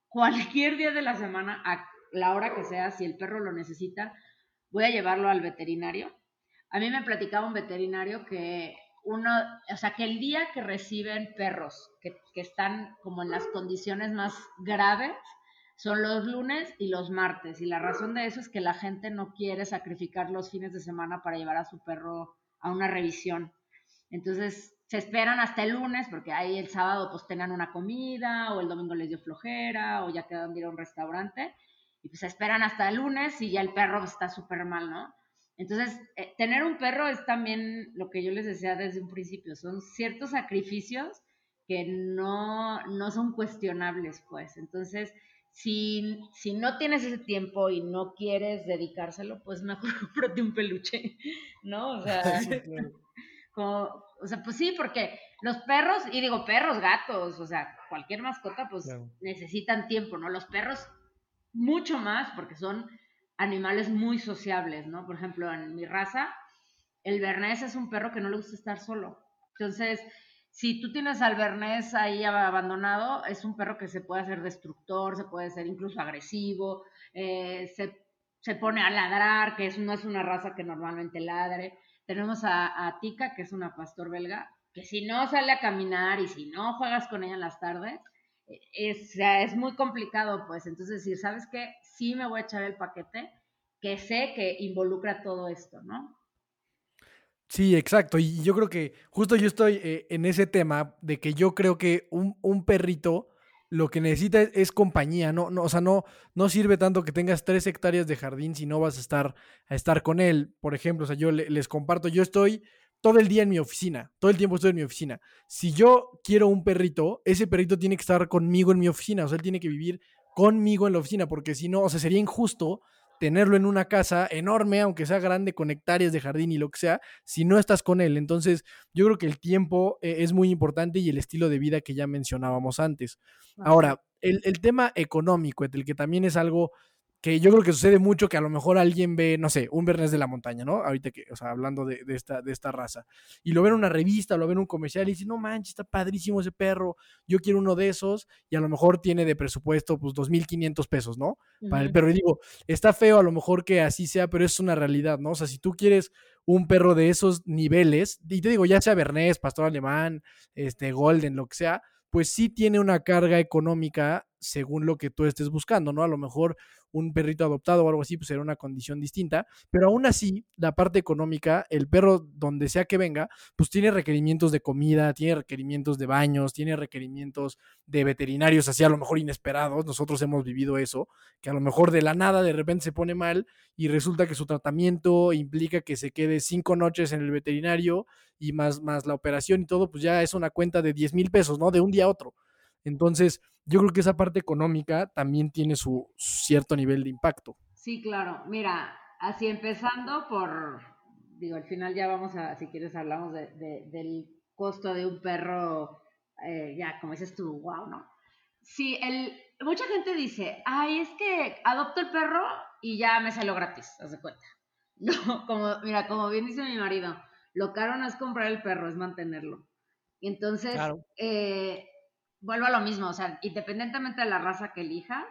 cualquier día de la semana, a la hora que sea, si el perro lo necesita, voy a llevarlo al veterinario. A mí me platicaba un veterinario que uno, o sea, que el día que reciben perros que, están como en las condiciones más graves son los lunes y los martes. Y la razón de eso es que la gente no quiere sacrificar los fines de semana para llevar a su perro a una revisión. Entonces se esperan hasta el lunes porque ahí el sábado pues tengan una comida o el domingo les dio flojera o ya quedan de ir a un restaurante. Y pues se esperan hasta el lunes y ya el perro está súper mal, ¿no? Entonces, eh, tener un perro es también lo que yo les decía desde un principio, son ciertos sacrificios que no, no son cuestionables, pues. Entonces, si, si, no tienes ese tiempo y no quieres dedicárselo, pues mejor cómprate un peluche, ¿no? O sea, o sea, pues sí, porque los perros, y digo perros, gatos, o sea, cualquier mascota, pues necesitan tiempo, ¿no? Los perros mucho más porque son animales muy sociables, ¿no? Por ejemplo, en mi raza, el bernés es un perro que no le gusta estar solo. Entonces, si tú tienes al bernés ahí abandonado, es un perro que se puede hacer destructor, se puede ser incluso agresivo, eh, se, pone a ladrar, que no es una raza que normalmente ladre. Tenemos a, a Tika, que es una pastor belga, que si no sale a caminar y si no juegas con ella en las tardes, es, es muy complicado, pues. Entonces, decir, ¿sabes qué? Sí me voy a echar el paquete que sé que involucra todo esto, ¿no? Sí, exacto. Y yo creo que justo yo estoy eh, en ese tema de que yo creo que un, un perrito lo que necesita es, compañía, no, no, o sea, no, no sirve tanto que tengas tres hectáreas de jardín si no vas a estar, a estar con él. Por ejemplo, o sea, yo les comparto, yo estoy todo el día en mi oficina, todo el tiempo estoy en mi oficina. Si yo quiero un perrito, ese perrito tiene que estar conmigo en mi oficina, o sea, él tiene que vivir conmigo en la oficina, porque si no, o sea, sería injusto tenerlo en una casa enorme, aunque sea grande, con hectáreas de jardín y lo que sea, si no estás con él. Entonces, yo creo que el tiempo eh, es muy importante y el estilo de vida que ya mencionábamos antes. Ahora, el, el tema económico, el que también es algo que yo creo que sucede mucho que a lo mejor alguien ve, no sé, un Bernés de la montaña, ¿no? Ahorita que, o sea, hablando de, esta, de esta raza. Y lo ven en una revista, lo ven en un comercial y dice, no manches, está padrísimo ese perro, yo quiero uno de esos. Y a lo mejor tiene de presupuesto, pues, 2.500 pesos, ¿no? Para el perro. Y digo, está feo a lo mejor que así sea, pero es una realidad, ¿no? O sea, si tú quieres un perro de esos niveles, y te digo, ya sea Bernés, Pastor Alemán, este, Golden, lo que sea, pues sí tiene una carga económica según lo que tú estés buscando, ¿no? A lo mejor un perrito adoptado o algo así, pues será una condición distinta, pero aún así, la parte económica, el perro, donde sea que venga, pues tiene requerimientos de comida, tiene requerimientos de baños, tiene requerimientos de veterinarios, así a lo mejor inesperados, nosotros hemos vivido eso, que a lo mejor de la nada de repente se pone mal y resulta que su tratamiento implica que se quede cinco noches en el veterinario y más, más la operación y todo, pues ya es una cuenta de 10 mil pesos, ¿no? De un día a otro. Entonces, yo creo que esa parte económica también tiene su cierto nivel de impacto. Sí, claro. Mira, así empezando por, digo, al final ya vamos a, si quieres, hablamos del costo de un perro, eh, ya, como dices tú, wow, ¿no? Sí, el, mucha gente dice, ay, es que adopto el perro y ya me salió gratis, haz de cuenta. No, como, mira, como bien dice mi marido, lo caro no es comprar el perro, es mantenerlo. Y entonces, eh, vuelvo a lo mismo, o sea, independientemente de la raza que elijas,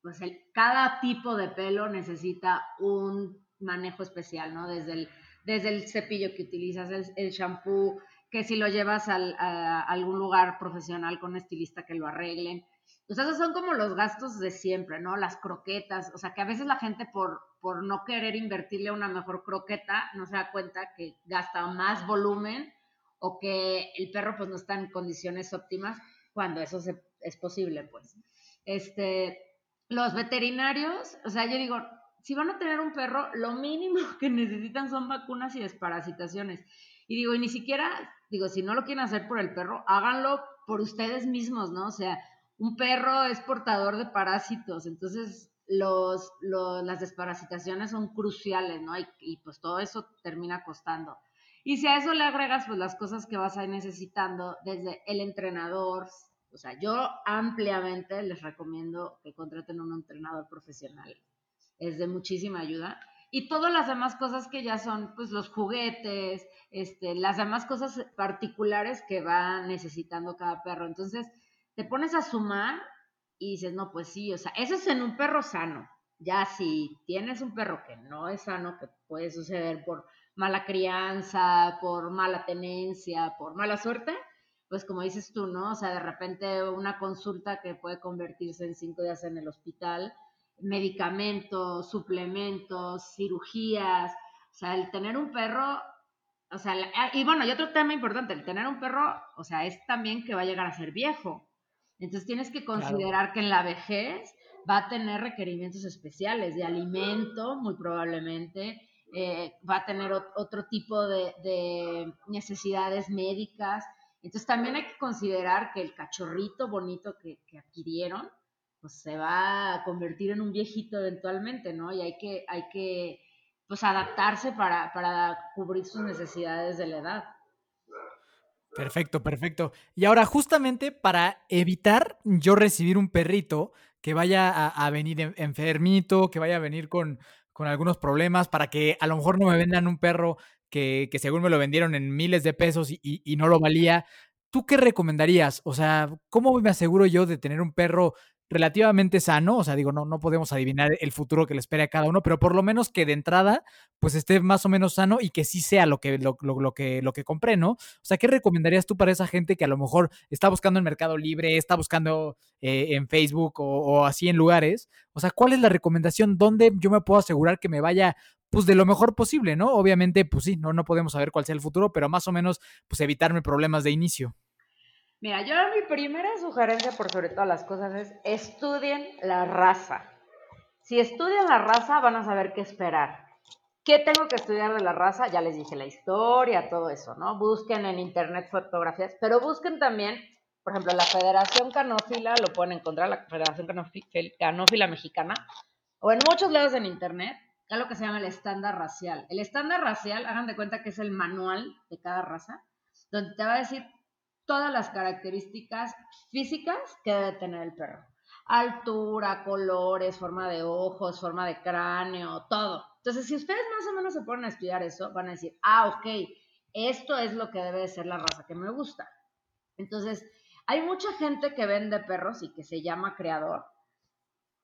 pues el, cada tipo de pelo necesita un manejo especial, ¿no? Desde el, desde el cepillo que utilizas, el, shampoo, que si lo llevas a, algún lugar profesional con un estilista que lo arreglen. Pues esos son como los gastos de siempre, ¿no? Las croquetas, o sea, que a veces la gente por, por no querer invertirle una mejor croqueta no se da cuenta que gasta más volumen o que el perro pues no está en condiciones óptimas cuando eso es posible, pues. Este, los veterinarios, o sea, yo digo, si van a tener un perro, lo mínimo que necesitan son vacunas y desparasitaciones. Y digo, y ni siquiera, digo, si no lo quieren hacer por el perro, háganlo por ustedes mismos, ¿no? O sea, un perro es portador de parásitos, entonces los, las desparasitaciones son cruciales, ¿no? Y, pues todo eso termina costando. Y si a eso le agregas pues las cosas que vas a ir necesitando desde el entrenador, o sea, yo ampliamente les recomiendo que contraten un entrenador profesional. Es de muchísima ayuda. Y todas las demás cosas que ya son, pues los juguetes, este, las demás cosas particulares que va necesitando cada perro. Entonces, te pones a sumar y dices, no, pues sí, o sea, eso es en un perro sano. Ya si tienes un perro que no es sano, que puede suceder por mala crianza, por mala tenencia, por mala suerte, pues como dices tú, ¿no? O sea, de repente una consulta que puede convertirse en cinco días en el hospital, medicamentos, suplementos, cirugías, o sea, el tener un perro, o sea, y bueno, y otro tema importante, el tener un perro, o sea, es también que va a llegar a ser viejo. Entonces tienes que considerar que en la vejez va a tener requerimientos especiales de alimento, muy probablemente, eh, va a tener otro tipo de, necesidades médicas. Entonces también hay que considerar que el cachorrito bonito que, adquirieron, pues se va a convertir en un viejito eventualmente, ¿no? Y hay que, hay que pues adaptarse para, para cubrir sus necesidades de la edad. Perfecto, perfecto. Y ahora, justamente para evitar yo recibir un perrito que vaya a, a venir enfermito, que vaya a venir con, con algunos problemas para que a lo mejor no me vendan un perro que, que según me lo vendieron en miles de pesos y, y, no lo valía. ¿Tú qué recomendarías? O sea, ¿cómo me aseguro yo de tener un perro relativamente sano, o sea, digo, no, no podemos adivinar el futuro que le espera a cada uno, pero por lo menos que de entrada, pues esté más o menos sano y que sí sea lo que, lo, lo, que, lo que compré, ¿no? O sea, ¿qué recomendarías tú para esa gente que a lo mejor está buscando en Mercado Libre, está buscando eh, en Facebook o, o, así en lugares? O sea, ¿cuál es la recomendación? ¿Dónde yo me puedo asegurar que me vaya pues de lo mejor posible, ¿no? Obviamente, pues sí, no, no podemos saber cuál sea el futuro, pero más o menos, pues evitarme problemas de inicio. Mira, yo mi primera sugerencia por sobre todas las cosas es estudien la raza. Si estudian la raza van a saber qué esperar. ¿Qué tengo que estudiar de la raza? Ya les dije la historia, todo eso, ¿no? Busquen en internet fotografías, pero busquen también, por ejemplo, la Federación Canófila, lo pueden encontrar, la Federación Canófila Mexicana, o en muchos lados en internet, lo que se llama el estándar racial. El estándar racial, hagan de cuenta que es el manual de cada raza, donde te va a decir todas las características físicas que debe tener el perro. Altura, colores, forma de ojos, forma de cráneo, todo. Entonces, si ustedes más o menos se ponen a estudiar eso, van a decir, ah, ok, esto es lo que debe de ser la raza que me gusta. Entonces, hay mucha gente que vende perros y que se llama creador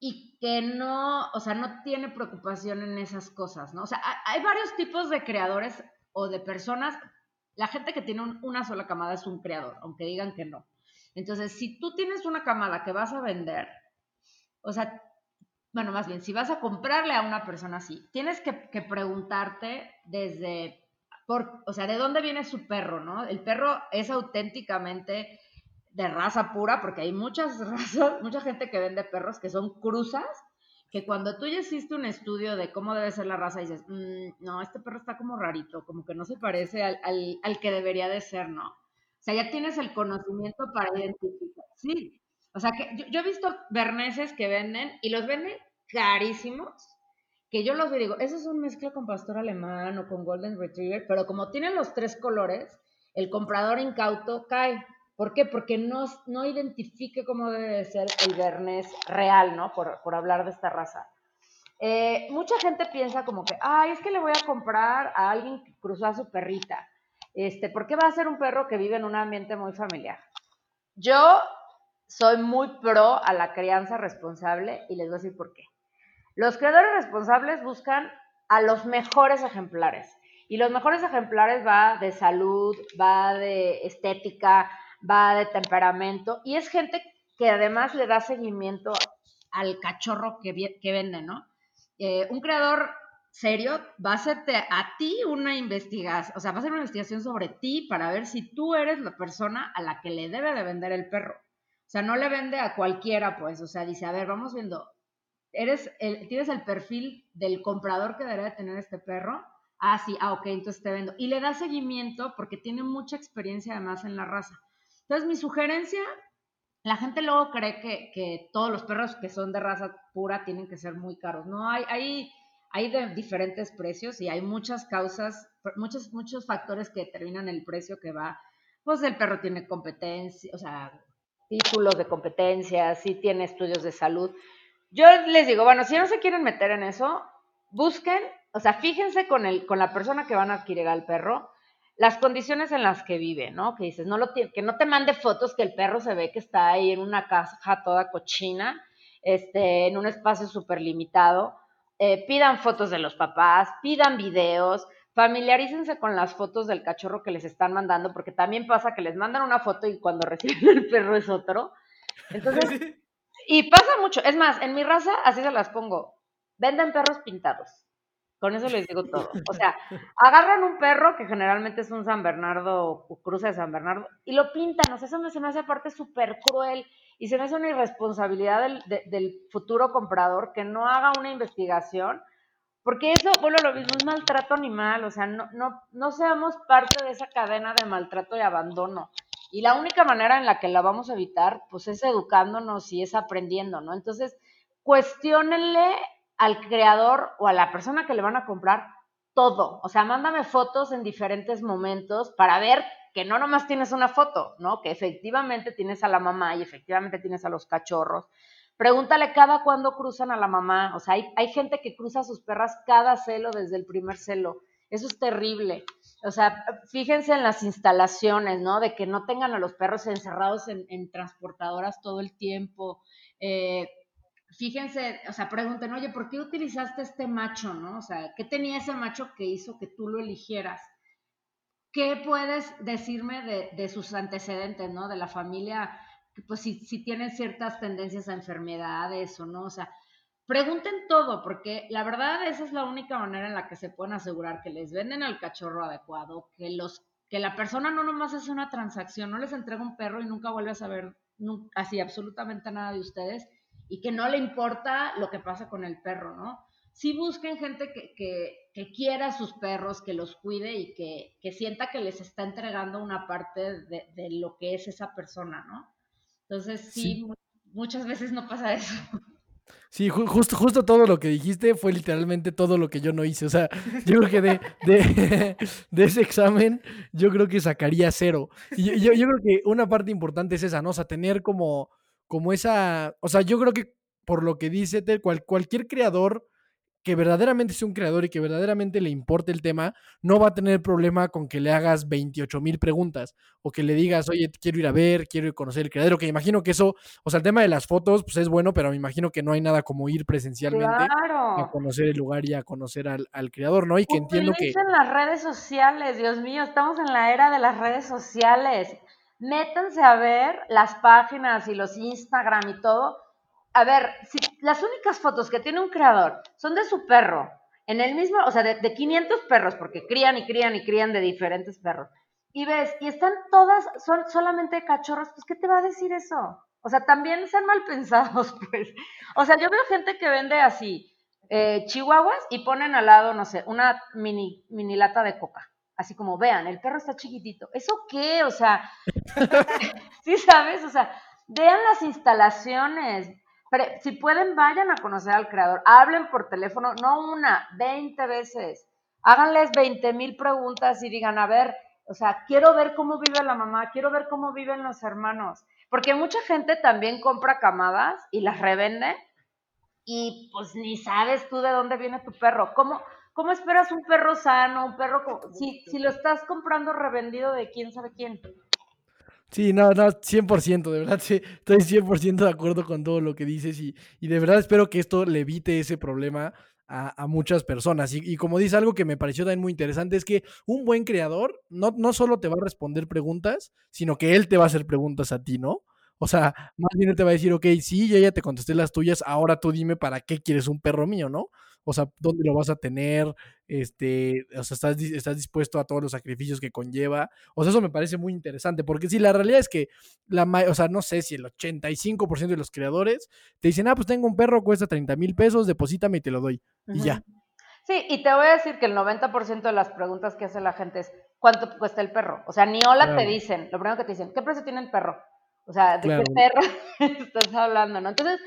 y que no, o sea, no tiene preocupación en esas cosas, ¿no? O sea, hay varios tipos de creadores o de personas la gente que tiene una sola camada es un creador, aunque digan que no. Entonces, si tú tienes una camada que vas a vender, o sea, bueno, más bien, si vas a comprarle a una persona así, tienes que, preguntarte desde, por, o sea, ¿de dónde viene su perro, no? El perro es auténticamente de raza pura, porque hay muchas razas, mucha gente que vende perros que son cruzas que cuando tú ya hiciste un estudio de cómo debe ser la raza, dices, mm, no, este perro está como rarito, como que no se parece al, al, que debería de ser, ¿no? O sea, ya tienes el conocimiento para identificar. Sí, o sea, que yo, he visto berneses que venden y los venden carísimos, que yo los digo, eso es un mezcla con pastor alemán o con golden retriever, pero como tienen los tres colores, el comprador incauto cae. ¿Por qué? Porque no, no identifique cómo debe ser el Bernés real, ¿no? Por, por hablar de esta raza. Eh, mucha gente piensa como que, ay, es que le voy a comprar a alguien que cruzó a su perrita. Este, ¿Por qué va a ser un perro que vive en un ambiente muy familiar? Yo soy muy pro a la crianza responsable y les voy a decir por qué. Los creadores responsables buscan a los mejores ejemplares. Y los mejores ejemplares va de salud, va de estética, va de temperamento y es gente que además le da seguimiento al cachorro que, que vende, ¿no? Eh, un creador serio va a hacerte a ti una investigación, o sea, va a hacer una investigación sobre ti para ver si tú eres la persona a la que le debe de vender el perro. O sea, no le vende a cualquiera, pues, o sea, dice, a ver, vamos viendo, eres el, tienes el perfil del comprador que debe de tener este perro. Ah, sí, ah, ok, entonces te vendo. Y le da seguimiento porque tiene mucha experiencia además en la raza. Entonces, mi sugerencia, la gente luego cree que, todos los perros que son de raza pura tienen que ser muy caros. No, hay, hay, hay diferentes precios y hay muchas causas, muchos, muchos factores que determinan el precio que va. Pues el perro tiene competencia, o sea, títulos de competencia, sí tiene estudios de salud. Yo les digo, bueno, si no se quieren meter en eso, busquen, o sea, fíjense con, el, con la persona que van a adquirir al perro, las condiciones en las que vive, ¿no? Que dices, no lo que no te mande fotos que el perro se ve que está ahí en una caja toda cochina, este, en un espacio súper limitado. Eh, pidan fotos de los papás, pidan videos, familiarícense con las fotos del cachorro que les están mandando, porque también pasa que les mandan una foto y cuando reciben el perro es otro. Entonces, y pasa mucho. Es más, en mi raza así se las pongo. Venden perros pintados. Con eso les digo todo. O sea, agarran un perro, que generalmente es un San Bernardo, cruce de San Bernardo, y lo pintan. O sea, eso se me hace aparte súper cruel y se me hace una irresponsabilidad del, futuro comprador que no haga una investigación, porque eso, bueno, lo mismo, es maltrato animal. O sea, no, no, no seamos parte de esa cadena de maltrato y abandono. Y la única manera en la que la vamos a evitar, pues es educándonos y es aprendiendo, ¿no? Entonces, cuestionenle al creador o a la persona que le van a comprar todo. O sea, mándame fotos en diferentes momentos para ver que no nomás tienes una foto, ¿no? Que efectivamente tienes a la mamá y efectivamente tienes a los cachorros. Pregúntale cada cuándo cruzan a la mamá. O sea, hay, hay gente que cruza a sus perras cada celo desde el primer celo. Eso es terrible. O sea, fíjense en las instalaciones, ¿no? De que no tengan a los perros encerrados en, transportadoras todo el tiempo, eh, fíjense, o sea, pregunten, oye, ¿por qué utilizaste este macho, no? O sea, ¿qué tenía ese macho que hizo que tú lo eligieras? ¿Qué puedes decirme de, de sus antecedentes, no? De la familia, pues si, si tienen ciertas tendencias a enfermedades o no, o sea, pregunten todo, porque la verdad esa es la única manera en la que se pueden asegurar que les venden al cachorro adecuado, que los que la persona no nomás hace una transacción, no les entrega un perro y nunca vuelve a saber así absolutamente nada de ustedes y que no le importa lo que pasa con el perro, ¿no? Sí busquen gente que, que, quiera a sus perros, que los cuide y que, que, sienta que les está entregando una parte de, de lo que es esa persona, ¿no? Entonces sí, muchas veces no pasa eso. Sí, justo, justo todo lo que dijiste fue literalmente todo lo que yo no hice. O sea, yo creo que de, de, de ese examen, yo creo que sacaría cero. Y yo, yo, creo que una parte importante es esa, ¿no? O sea, tener como, como esa. O sea, yo creo que por lo que dice cual, cualquier creador que verdaderamente sea un creador y que verdaderamente le importe el tema, no va a tener problema con que le hagas 28 mil preguntas o que le digas, oye, quiero ir a ver, quiero ir a conocer el creador, que imagino que eso, o sea, el tema de las fotos, pues es bueno, pero me imagino que no hay nada como ir presencialmente a conocer el lugar y a conocer al, creador, ¿no? Y que entiendo que... en las redes sociales, Dios mío, estamos en la era de las redes sociales. Métanse a ver las páginas y los Instagram y todo a ver, si las únicas fotos que tiene un creador son de su perro, en el mismo, o sea, de, 500 perros, porque crían y crían y crían de diferentes perros, y ves, y están todas, son solamente cachorros, pues, ¿qué te va a decir eso? O sea, también están mal pensados, pues. O sea, yo veo gente que vende así, eh, chihuahuas, y ponen al lado, no sé, una mini, mini lata de coca. Así como, vean, el perro está chiquitito. ¿Eso qué? O sea, ¿sí sabes? O sea, vean las instalaciones, si pueden, vayan a conocer al creador, hablen por teléfono, no una, 20 veces, háganles 20 mil preguntas y digan, a ver, o sea, quiero ver cómo vive la mamá, quiero ver cómo viven los hermanos, porque mucha gente también compra camadas y las revende y pues ni sabes tú de dónde viene tu perro, ¿cómo, cómo esperas un perro sano, un perro, si, si lo estás comprando revendido de quién sabe quién? Sí, no, no, 100%, de verdad, sí, estoy 100% de acuerdo con todo lo que dices y, y, de verdad espero que esto le evite ese problema a, a muchas personas. Y, y, como dice algo que me pareció también muy interesante, es que un buen creador no, no solo te va a responder preguntas, sino que él te va a hacer preguntas a ti, ¿no? O sea, más bien él te va a decir, ok, sí, yo ya te contesté las tuyas, ahora tú dime para qué quieres un perro mío, ¿no? O sea, ¿dónde lo vas a tener? Este, o sea, ¿estás, estás dispuesto a todos los sacrificios que conlleva. O sea, eso me parece muy interesante, porque si la realidad es que, la, o sea, no sé si el 85% de los creadores te dicen, ah, pues tengo un perro, cuesta 30 mil pesos, deposítame y te lo doy. Y ya. Sí, y te voy a decir que el 90% de las preguntas que hace la gente es, ¿cuánto cuesta el perro? O sea, ni hola te dicen, lo primero que te dicen, ¿qué precio tiene el perro? O sea, ¿de qué perro estás hablando, no? Entonces,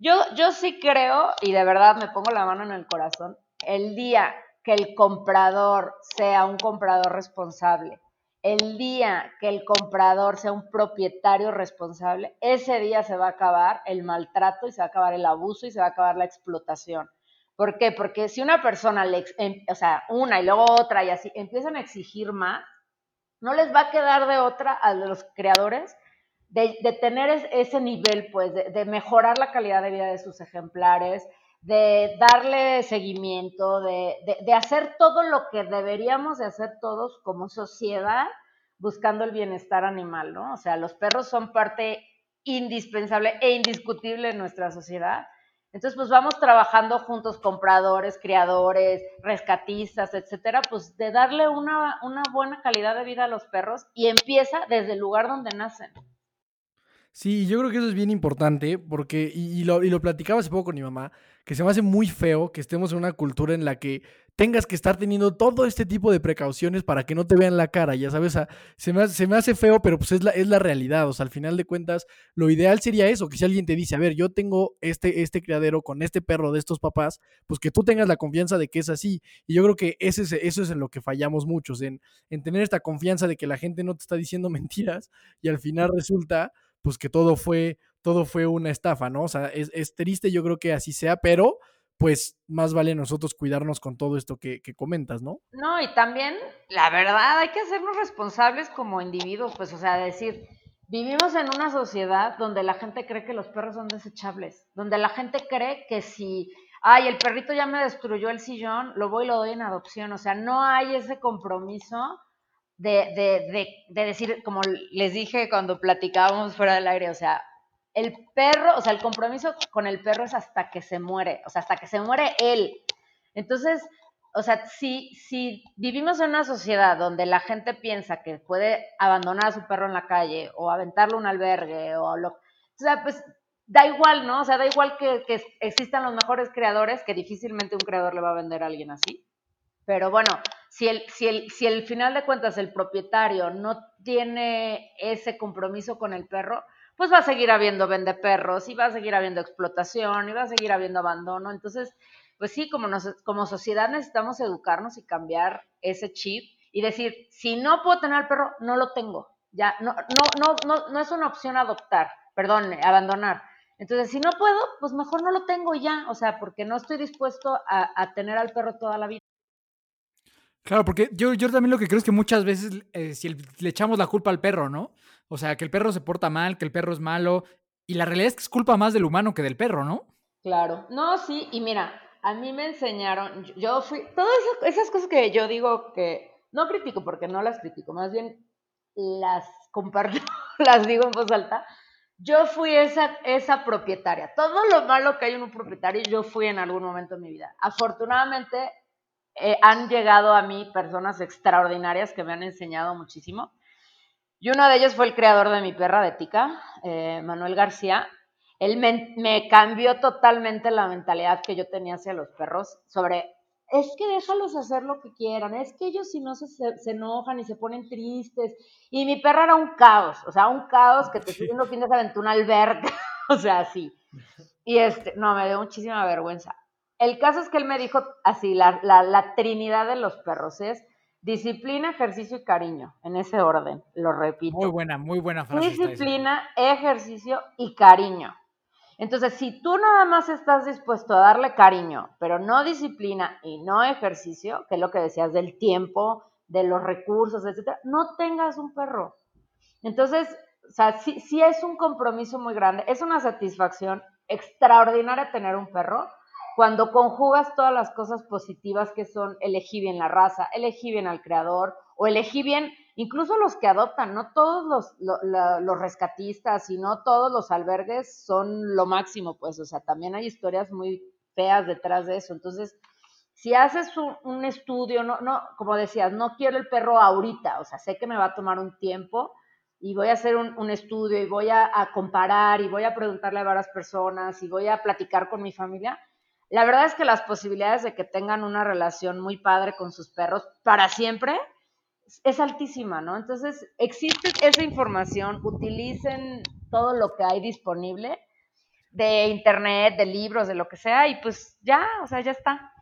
yo, yo sí creo, y de verdad me pongo la mano en el corazón, el día que el comprador sea un comprador responsable, el día que el comprador sea un propietario responsable, ese día se va a acabar el maltrato y se va a acabar el abuso y se va a acabar la explotación. ¿Por qué? Porque si una persona, le, em, o sea, una y luego otra y así, empiezan a exigir más, no les va a quedar de otra a los creadores de, tener ese nivel, pues, de, mejorar la calidad de vida de sus ejemplares, de darle seguimiento, de, de, hacer todo lo que deberíamos de hacer todos como sociedad buscando el bienestar animal, ¿no? O sea, los perros son parte indispensable e indiscutible de nuestra sociedad. Entonces, pues vamos trabajando juntos, compradores, criadores, rescatistas, etcétera, pues de darle una, una buena calidad de vida a los perros y empieza desde el lugar donde nacen. Sí, yo creo que eso es bien importante porque, y, lo, y lo platicaba hace poco con mi mamá, que se me hace muy feo que estemos en una cultura en la que tengas que estar teniendo todo este tipo de precauciones para que no te vean la cara, ya sabes, se, me hace, se me hace feo, pero pues es la, es la realidad, o sea, al final de cuentas, lo ideal sería eso, que si alguien te dice, a ver, yo tengo este, este criadero con este perro de estos papás, pues que tú tengas la confianza de que es así, y yo creo que ese es, eso es en lo que fallamos muchos, en, en tener esta confianza de que la gente no te está diciendo mentiras, y al final resulta pues que todo fue, todo fue una estafa, ¿no? O sea, es, es triste, yo creo que así sea, pero pues más vale nosotros cuidarnos con todo esto que, que, comentas, ¿no? No, y también, la verdad, hay que hacernos responsables como individuos, pues, o sea, decir, vivimos en una sociedad donde la gente cree que los perros son desechables, donde la gente cree que si, ay, el perrito ya me destruyó el sillón, lo voy y lo doy en adopción. O sea, no hay ese compromiso de, de, de, de decir, como les dije cuando platicábamos fuera del aire, o sea, el perro, o sea, el compromiso con el perro es hasta que se muere, o sea, hasta que se muere él. Entonces, o sea, si, si vivimos en una sociedad donde la gente piensa que puede abandonar a su perro en la calle o aventarlo a un albergue o lo... O sea, pues da igual, ¿no? O sea, da igual que, que existan los mejores creadores, que difícilmente un creador le va a vender a alguien así. Pero bueno, si el, si el, si el final de cuentas el propietario no tiene ese compromiso con el perro, pues va a seguir habiendo vende perros y va a seguir habiendo explotación y va a seguir habiendo abandono. Entonces, pues sí, como, nos, como sociedad necesitamos educarnos y cambiar ese chip y decir, si no puedo tener al perro, no lo tengo. Ya, no, no, no, no, no es una opción adoptar, perdón, abandonar. Entonces, si no puedo, pues mejor no lo tengo ya, o sea, porque no estoy dispuesto a, a tener al perro toda la vida. Claro, porque yo, yo también lo que creo es que muchas veces eh, si le echamos la culpa al perro, ¿no? O sea, que el perro se porta mal, que el perro es malo, y la realidad es que es culpa más del humano que del perro, ¿no? Claro, no, sí, y mira, a mí me enseñaron, yo fui, todas esas cosas que yo digo que no critico porque no las critico, más bien las comparto, las digo en voz alta. Yo fui esa, esa propietaria. Todo lo malo que hay en un propietario, yo fui en algún momento de mi vida. Afortunadamente, eh, han llegado a mí personas extraordinarias que me han enseñado muchísimo. Y uno de ellos fue el creador de mi perra de Tica, eh, Manuel García. Él me, me, cambió totalmente la mentalidad que yo tenía hacia los perros sobre, es que déjalos hacer lo que quieran, es que ellos si no se, se enojan y se ponen tristes. Y mi perra era un caos, o sea, un caos que te estoy que se aventó una alberca, o sea, así. Y este, no, me dio muchísima vergüenza. El caso es que él me dijo así, la, la, la trinidad de los perros es disciplina, ejercicio y cariño, en ese orden, lo repito. Muy buena, muy buena frase. Disciplina, ejercicio y cariño. Entonces, si tú nada más estás dispuesto a darle cariño, pero no disciplina y no ejercicio, que es lo que decías del tiempo, de los recursos, etcétera, no tengas un perro. Entonces, o sea, sí, sí es un compromiso muy grande, es una satisfacción extraordinaria tener un perro, cuando conjugas todas las cosas positivas que son elegí bien la raza, elegí bien al creador o elegí bien incluso los que adoptan, no todos los, los, rescatistas y no todos los albergues son lo máximo, pues, o sea, también hay historias muy feas detrás de eso. Entonces, si haces un, estudio, no, no, como decías, no quiero el perro ahorita, o sea, sé que me va a tomar un tiempo y voy a hacer un, un estudio y voy a, a comparar y voy a preguntarle a varias personas y voy a platicar con mi familia la verdad es que las posibilidades de que tengan una relación muy padre con sus perros para siempre es altísima, ¿no? Entonces, existe esa información, utilicen todo lo que hay disponible de internet, de libros, de lo que sea, y pues ya, o sea, ya está.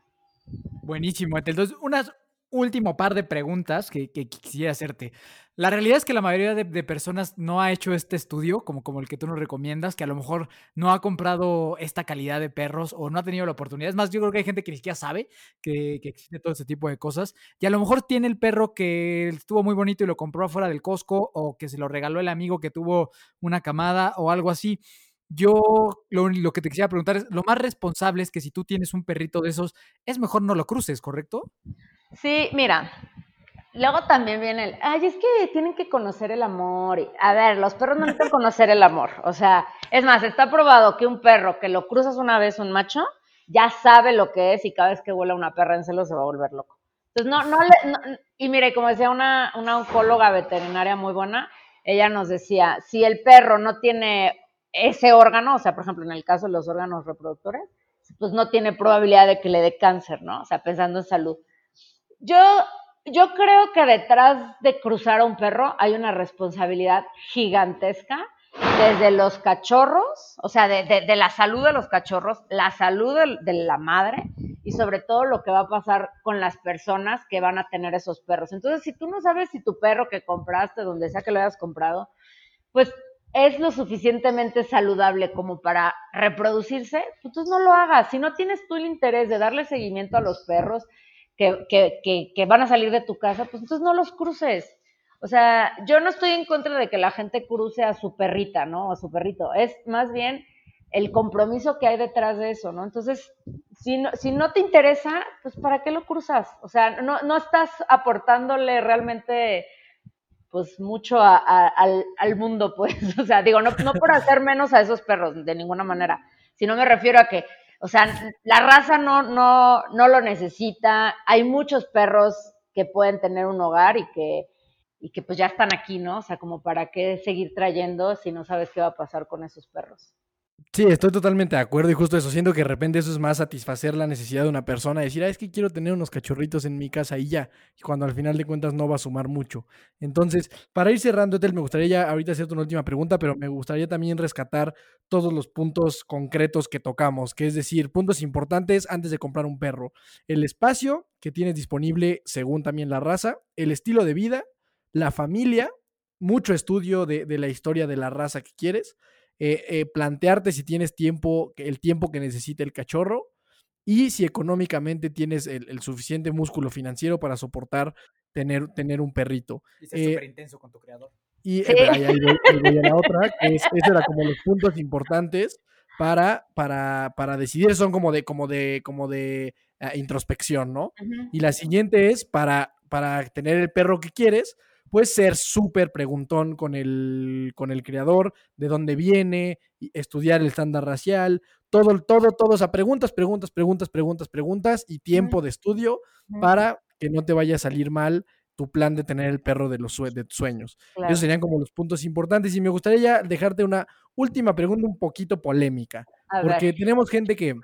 Buenísimo. Entonces, unas último par de preguntas que, quisiera hacerte. La realidad es que la mayoría de, de, personas no ha hecho este estudio, como, como el que tú nos recomiendas, que a lo mejor no ha comprado esta calidad de perros o no ha tenido la oportunidad. Es más, yo creo que hay gente que ni siquiera sabe que, existe todo ese tipo de cosas. Y a lo mejor tiene el perro que estuvo muy bonito y lo compró afuera del Costco o que se lo regaló el amigo que tuvo una camada o algo así. Yo lo, lo, que te quisiera preguntar es, lo más responsable es que si tú tienes un perrito de esos, es mejor no lo cruces, ¿correcto? Sí, mira, luego también viene el, ay, es que tienen que conocer el amor. Y, a ver, los perros no necesitan conocer el amor. O sea, es más, está probado que un perro que lo cruzas una vez, un macho, ya sabe lo que es y cada vez que vuela una perra en celo se va a volver loco. Entonces, no, no le, no, y mire, como decía una, una oncóloga veterinaria muy buena, ella nos decía, si el perro no tiene ese órgano, o sea, por ejemplo, en el caso de los órganos reproductores, pues no tiene probabilidad de que le dé cáncer, ¿no? O sea, pensando en salud. Yo, yo creo que detrás de cruzar a un perro hay una responsabilidad gigantesca desde los cachorros, o sea, de, la salud de los cachorros, la salud de, de, la madre y sobre todo lo que va a pasar con las personas que van a tener esos perros. Entonces, si tú no sabes si tu perro que compraste, donde sea que lo hayas comprado, pues es lo suficientemente saludable como para reproducirse, pues entonces no lo hagas. Si no tienes tú el interés de darle seguimiento a los perros, que, que, que, que, van a salir de tu casa, pues entonces no los cruces. O sea, yo no estoy en contra de que la gente cruce a su perrita, ¿no? A su perrito. Es más bien el compromiso que hay detrás de eso, ¿no? Entonces, si no, si no te interesa, pues ¿para qué lo cruzas? O sea, no, no estás aportándole realmente pues mucho al, mundo, pues. O sea, digo, no, no por hacer menos a esos perros, de ninguna manera, sino me refiero a que, o sea, la raza no, no, no lo necesita. Hay muchos perros que pueden tener un hogar y que, y que pues ya están aquí, ¿no? O sea, como para qué seguir trayendo si no sabes qué va a pasar con esos perros. Sí, estoy totalmente de acuerdo y justo eso, siento que de repente eso es más satisfacer la necesidad de una persona, decir, ah, es que quiero tener unos cachorritos en mi casa y ya, y cuando al final de cuentas no va a sumar mucho. Entonces, para ir cerrando, Etel, me gustaría ya ahorita hacerte una última pregunta, pero me gustaría también rescatar todos los puntos concretos que tocamos, que es decir, puntos importantes antes de comprar un perro. El espacio que tienes disponible según también la raza, el estilo de vida, la familia, mucho estudio de, de la historia de la raza que quieres eh, eh, plantearte si tienes tiempo, el tiempo que necesita el cachorro y si económicamente tienes el, suficiente músculo financiero para soportar tener, tener un perrito. Y ser súper intenso con tu creador. Y ahí, voy, a la otra, que es, era como los puntos importantes para, para, para decidir, son como de, como de, como de ah, introspección, ¿no? Y la siguiente es para, para tener el perro que quieres, puedes ser súper preguntón con el, con el creador, de dónde viene, estudiar el estándar racial, todo, todo, todo, o sea, preguntas, preguntas, preguntas, preguntas, preguntas y tiempo de estudio para que no te vaya a salir mal tu plan de tener el perro de los de tus sueños. Esos serían como los puntos importantes y me gustaría ya dejarte una última pregunta un poquito polémica, porque tenemos gente que,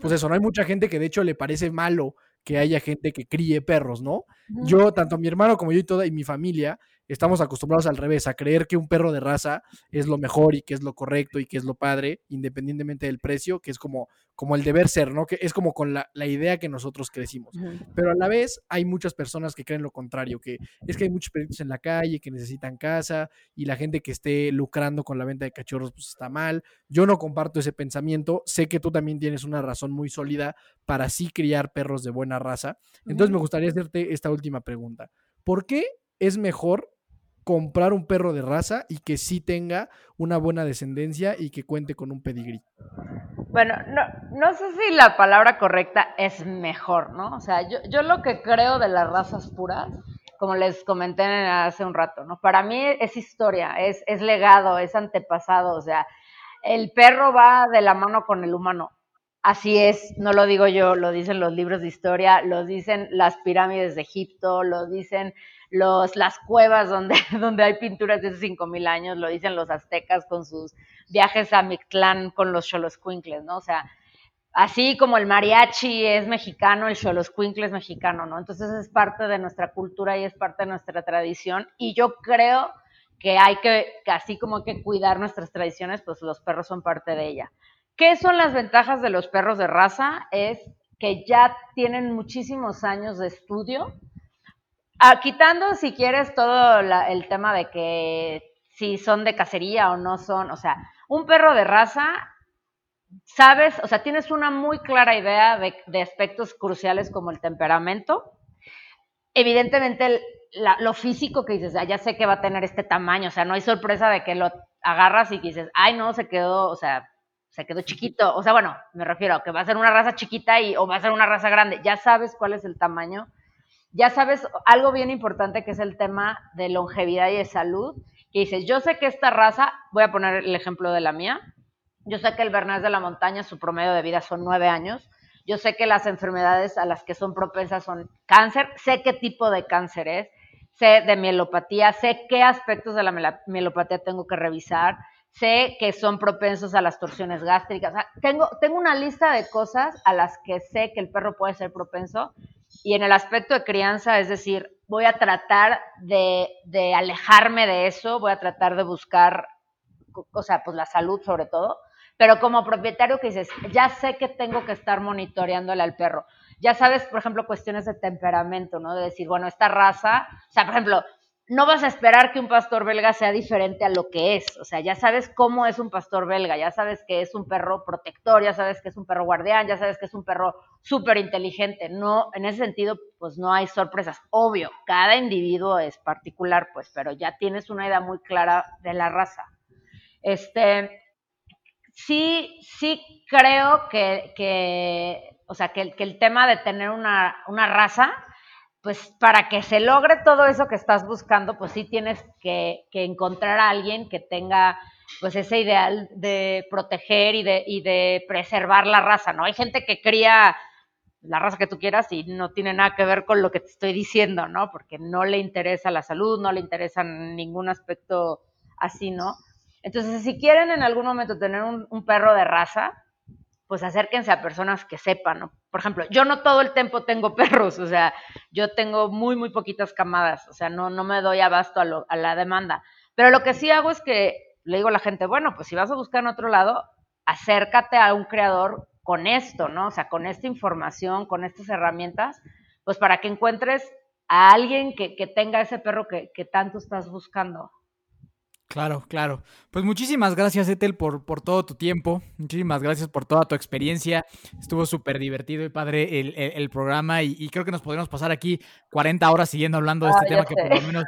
pues eso, no hay mucha gente que de hecho le parece malo que haya gente que críe perros, ¿no? Yo, tanto mi hermano como yo y toda y mi familia, estamos acostumbrados al revés, a creer que un perro de raza es lo mejor y que es lo correcto y que es lo padre, independientemente del precio, que es como, como el deber ser, ¿no? Que es como con la, idea que nosotros crecimos. Pero a la vez hay muchas personas que creen lo contrario, que es que hay muchos perritos en la calle que necesitan casa y la gente que esté lucrando con la venta de cachorros pues está mal. Yo no comparto ese pensamiento, sé que tú también tienes una razón muy sólida para sí criar perros de buena raza. Entonces me gustaría hacerte esta última pregunta. ¿Por qué es mejor comprar un perro de raza y que sí tenga una buena descendencia y que cuente con un pedigrí. Bueno, no, no sé si la palabra correcta es mejor, ¿no? O sea, yo, yo lo que creo de las razas puras, como les comenté hace un rato, ¿no? Para mí es historia, es, es legado, es antepasado, o sea, el perro va de la mano con el humano. Así es, no lo digo yo, lo dicen los libros de historia, lo dicen las pirámides de Egipto, lo dicen los, las cuevas donde, donde hay pinturas de hace 5.000 años, lo dicen los aztecas con sus viajes a Mictlán con los Xoloscuincles, ¿no? O sea, así como el mariachi es mexicano, el Xoloscuincle es mexicano, ¿no? Entonces es parte de nuestra cultura y es parte de nuestra tradición y yo creo que hay que, que así como hay que cuidar nuestras tradiciones, pues los perros son parte de ella. ¿Qué son las ventajas de los perros de raza? Es que ya tienen muchísimos años de estudio, Ah, quitando, si quieres, todo el tema de que si son de cacería o no son, o sea, un perro de raza, sabes, o sea, tienes una muy clara idea de, aspectos cruciales como el temperamento. Evidentemente, lo físico que dices, ah, ya sé que va a tener este tamaño, o sea, no hay sorpresa de que lo agarras y dices, ay, no, se quedó, o sea, se quedó chiquito. O sea, bueno, me refiero a que va a ser una raza chiquita y, o va a ser una raza grande. Ya sabes cuál es el tamaño ya sabes algo bien importante que es el tema de longevidad y de salud, que dices, yo sé que esta raza, voy a poner el ejemplo de la mía, yo sé que el Bernés de la Montaña, su promedio de vida son nueve años, yo sé que las enfermedades a las que son propensas son cáncer, sé qué tipo de cáncer es, sé de mielopatía, sé qué aspectos de la mielopatía tengo que revisar, sé que son propensos a las torsiones gástricas. tengo, tengo una lista de cosas a las que sé que el perro puede ser propenso y en el aspecto de crianza, es decir, voy a tratar de, de, alejarme de eso, voy a tratar de buscar, o sea, pues la salud sobre todo, pero como propietario que dices, ya sé que tengo que estar monitoreándole al perro. Ya sabes, por ejemplo, cuestiones de temperamento, ¿no? De decir, bueno, esta raza, o sea, por ejemplo, no vas a esperar que un pastor belga sea diferente a lo que es. O sea, ya sabes cómo es un pastor belga, ya sabes que es un perro protector, ya sabes que es un perro guardián, ya sabes que es un perro súper inteligente. No, en ese sentido, pues no hay sorpresas. Obvio, cada individuo es particular, pues, pero ya tienes una idea muy clara de la raza. Este, sí, sí creo que, o sea, que, el tema de tener una raza pues para que se logre todo eso que estás buscando, pues sí tienes que, encontrar a alguien que tenga pues ese ideal de proteger y de, y de preservar la raza, ¿no? Hay gente que cría la raza que tú quieras y no tiene nada que ver con lo que te estoy diciendo, ¿no? Porque no le interesa la salud, no le interesa ningún aspecto así, ¿no? Entonces, si quieren en algún momento tener un perro de raza, pues acérquense a personas que sepan, ¿no? Por ejemplo, yo no todo el tiempo tengo perros, o sea, yo tengo muy, muy poquitas camadas, o sea, no, no me doy abasto a, a la demanda. Pero lo que sí hago es que le digo a la gente, bueno, pues si vas a buscar en otro lado, acércate a un creador con esto, ¿no? O sea, con esta información, con estas herramientas, pues para que encuentres a alguien que, tenga ese perro que, que tanto estás buscando. Claro, claro. Pues muchísimas gracias, Ethel, por, por todo tu tiempo. Muchísimas gracias por toda tu experiencia. Estuvo súper divertido y padre el, programa y, creo que nos podríamos pasar aquí 40 horas siguiendo hablando de este tema que por lo menos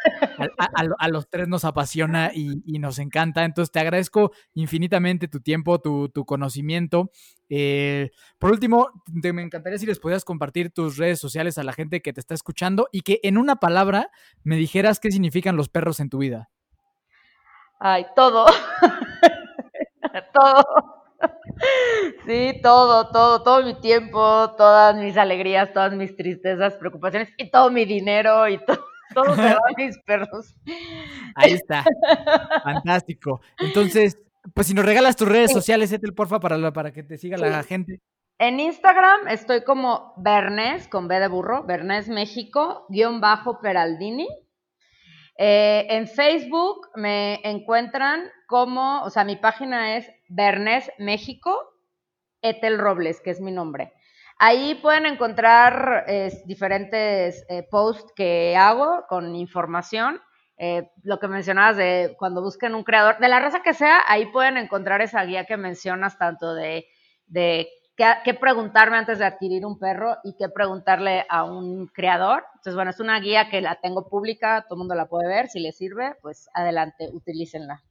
a, los tres nos apasiona y, nos encanta. Entonces te agradezco infinitamente tu tiempo, tu, conocimiento. Eh, por último, te, me encantaría si les pudieras compartir tus redes sociales a la gente que te está escuchando y que en una palabra me dijeras qué significan los perros en tu vida. Ay, todo. todo. Sí, todo, todo, todo mi tiempo, todas mis alegrías, todas mis tristezas, preocupaciones y todo mi dinero y todo, todo se va a mis perros. Ahí está. Fantástico. Entonces, pues si nos regalas tus redes sociales, Ethel, porfa, para, para que te siga la gente. En Instagram estoy como Bernés, con B de burro, Bernés México, guion bajo Peraldini. Eh, en Facebook me encuentran como, o sea, mi página es Bernés México, Etel Robles, que es mi nombre. Ahí pueden encontrar diferentes eh, posts que hago con información. Eh, lo que mencionabas de cuando busquen un creador, de la raza que sea, ahí pueden encontrar esa guía que mencionas tanto de, de qué, preguntarme antes de adquirir un perro y qué preguntarle a un creador. Entonces, bueno, es una guía que la tengo pública, todo el mundo la puede ver, si les sirve, pues adelante, utilícenla.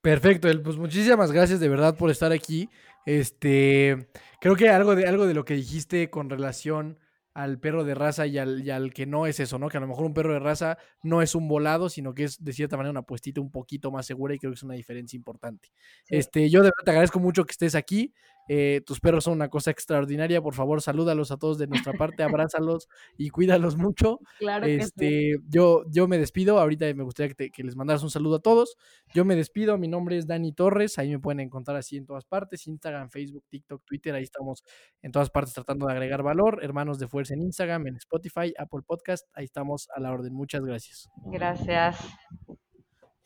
Perfecto, pues muchísimas gracias de verdad por estar aquí. Este, creo que algo de, algo de lo que dijiste con relación al perro de raza y al, y al, que no es eso, ¿no? Que a lo mejor un perro de raza no es un volado, sino que es de cierta manera una puestita un poquito más segura y creo que es una diferencia importante. Este, yo de verdad te agradezco mucho que estés aquí. Eh, tus perros son una cosa extraordinaria. Por favor, salúdalos a todos de nuestra parte, abrázalos y cuídalos mucho. Claro este, yo, yo me despido. Ahorita me gustaría que, les mandaras un saludo a todos. Yo me despido. Mi nombre es Dani Torres. Ahí me pueden encontrar así en todas partes: Instagram, Facebook, TikTok, Twitter. Ahí estamos en todas partes tratando de agregar valor. Hermanos de Fuerza en Instagram, en Spotify, Apple Podcast. Ahí estamos a la orden. Muchas gracias. Gracias.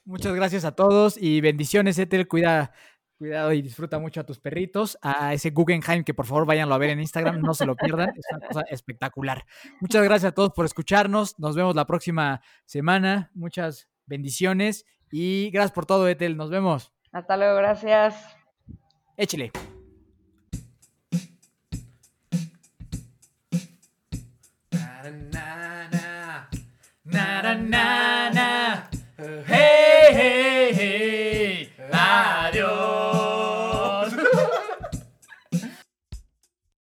Muchas gracias a todos y bendiciones, Etel. Cuida Cuidado y disfruta mucho a tus perritos. A ese Guggenheim, que por favor váyanlo a ver en Instagram, no se lo pierdan. Es una cosa espectacular. Muchas gracias a todos por escucharnos. Nos vemos la próxima semana. Muchas bendiciones y gracias por todo, Etel. Nos vemos. Hasta luego, gracias. Échele. Na,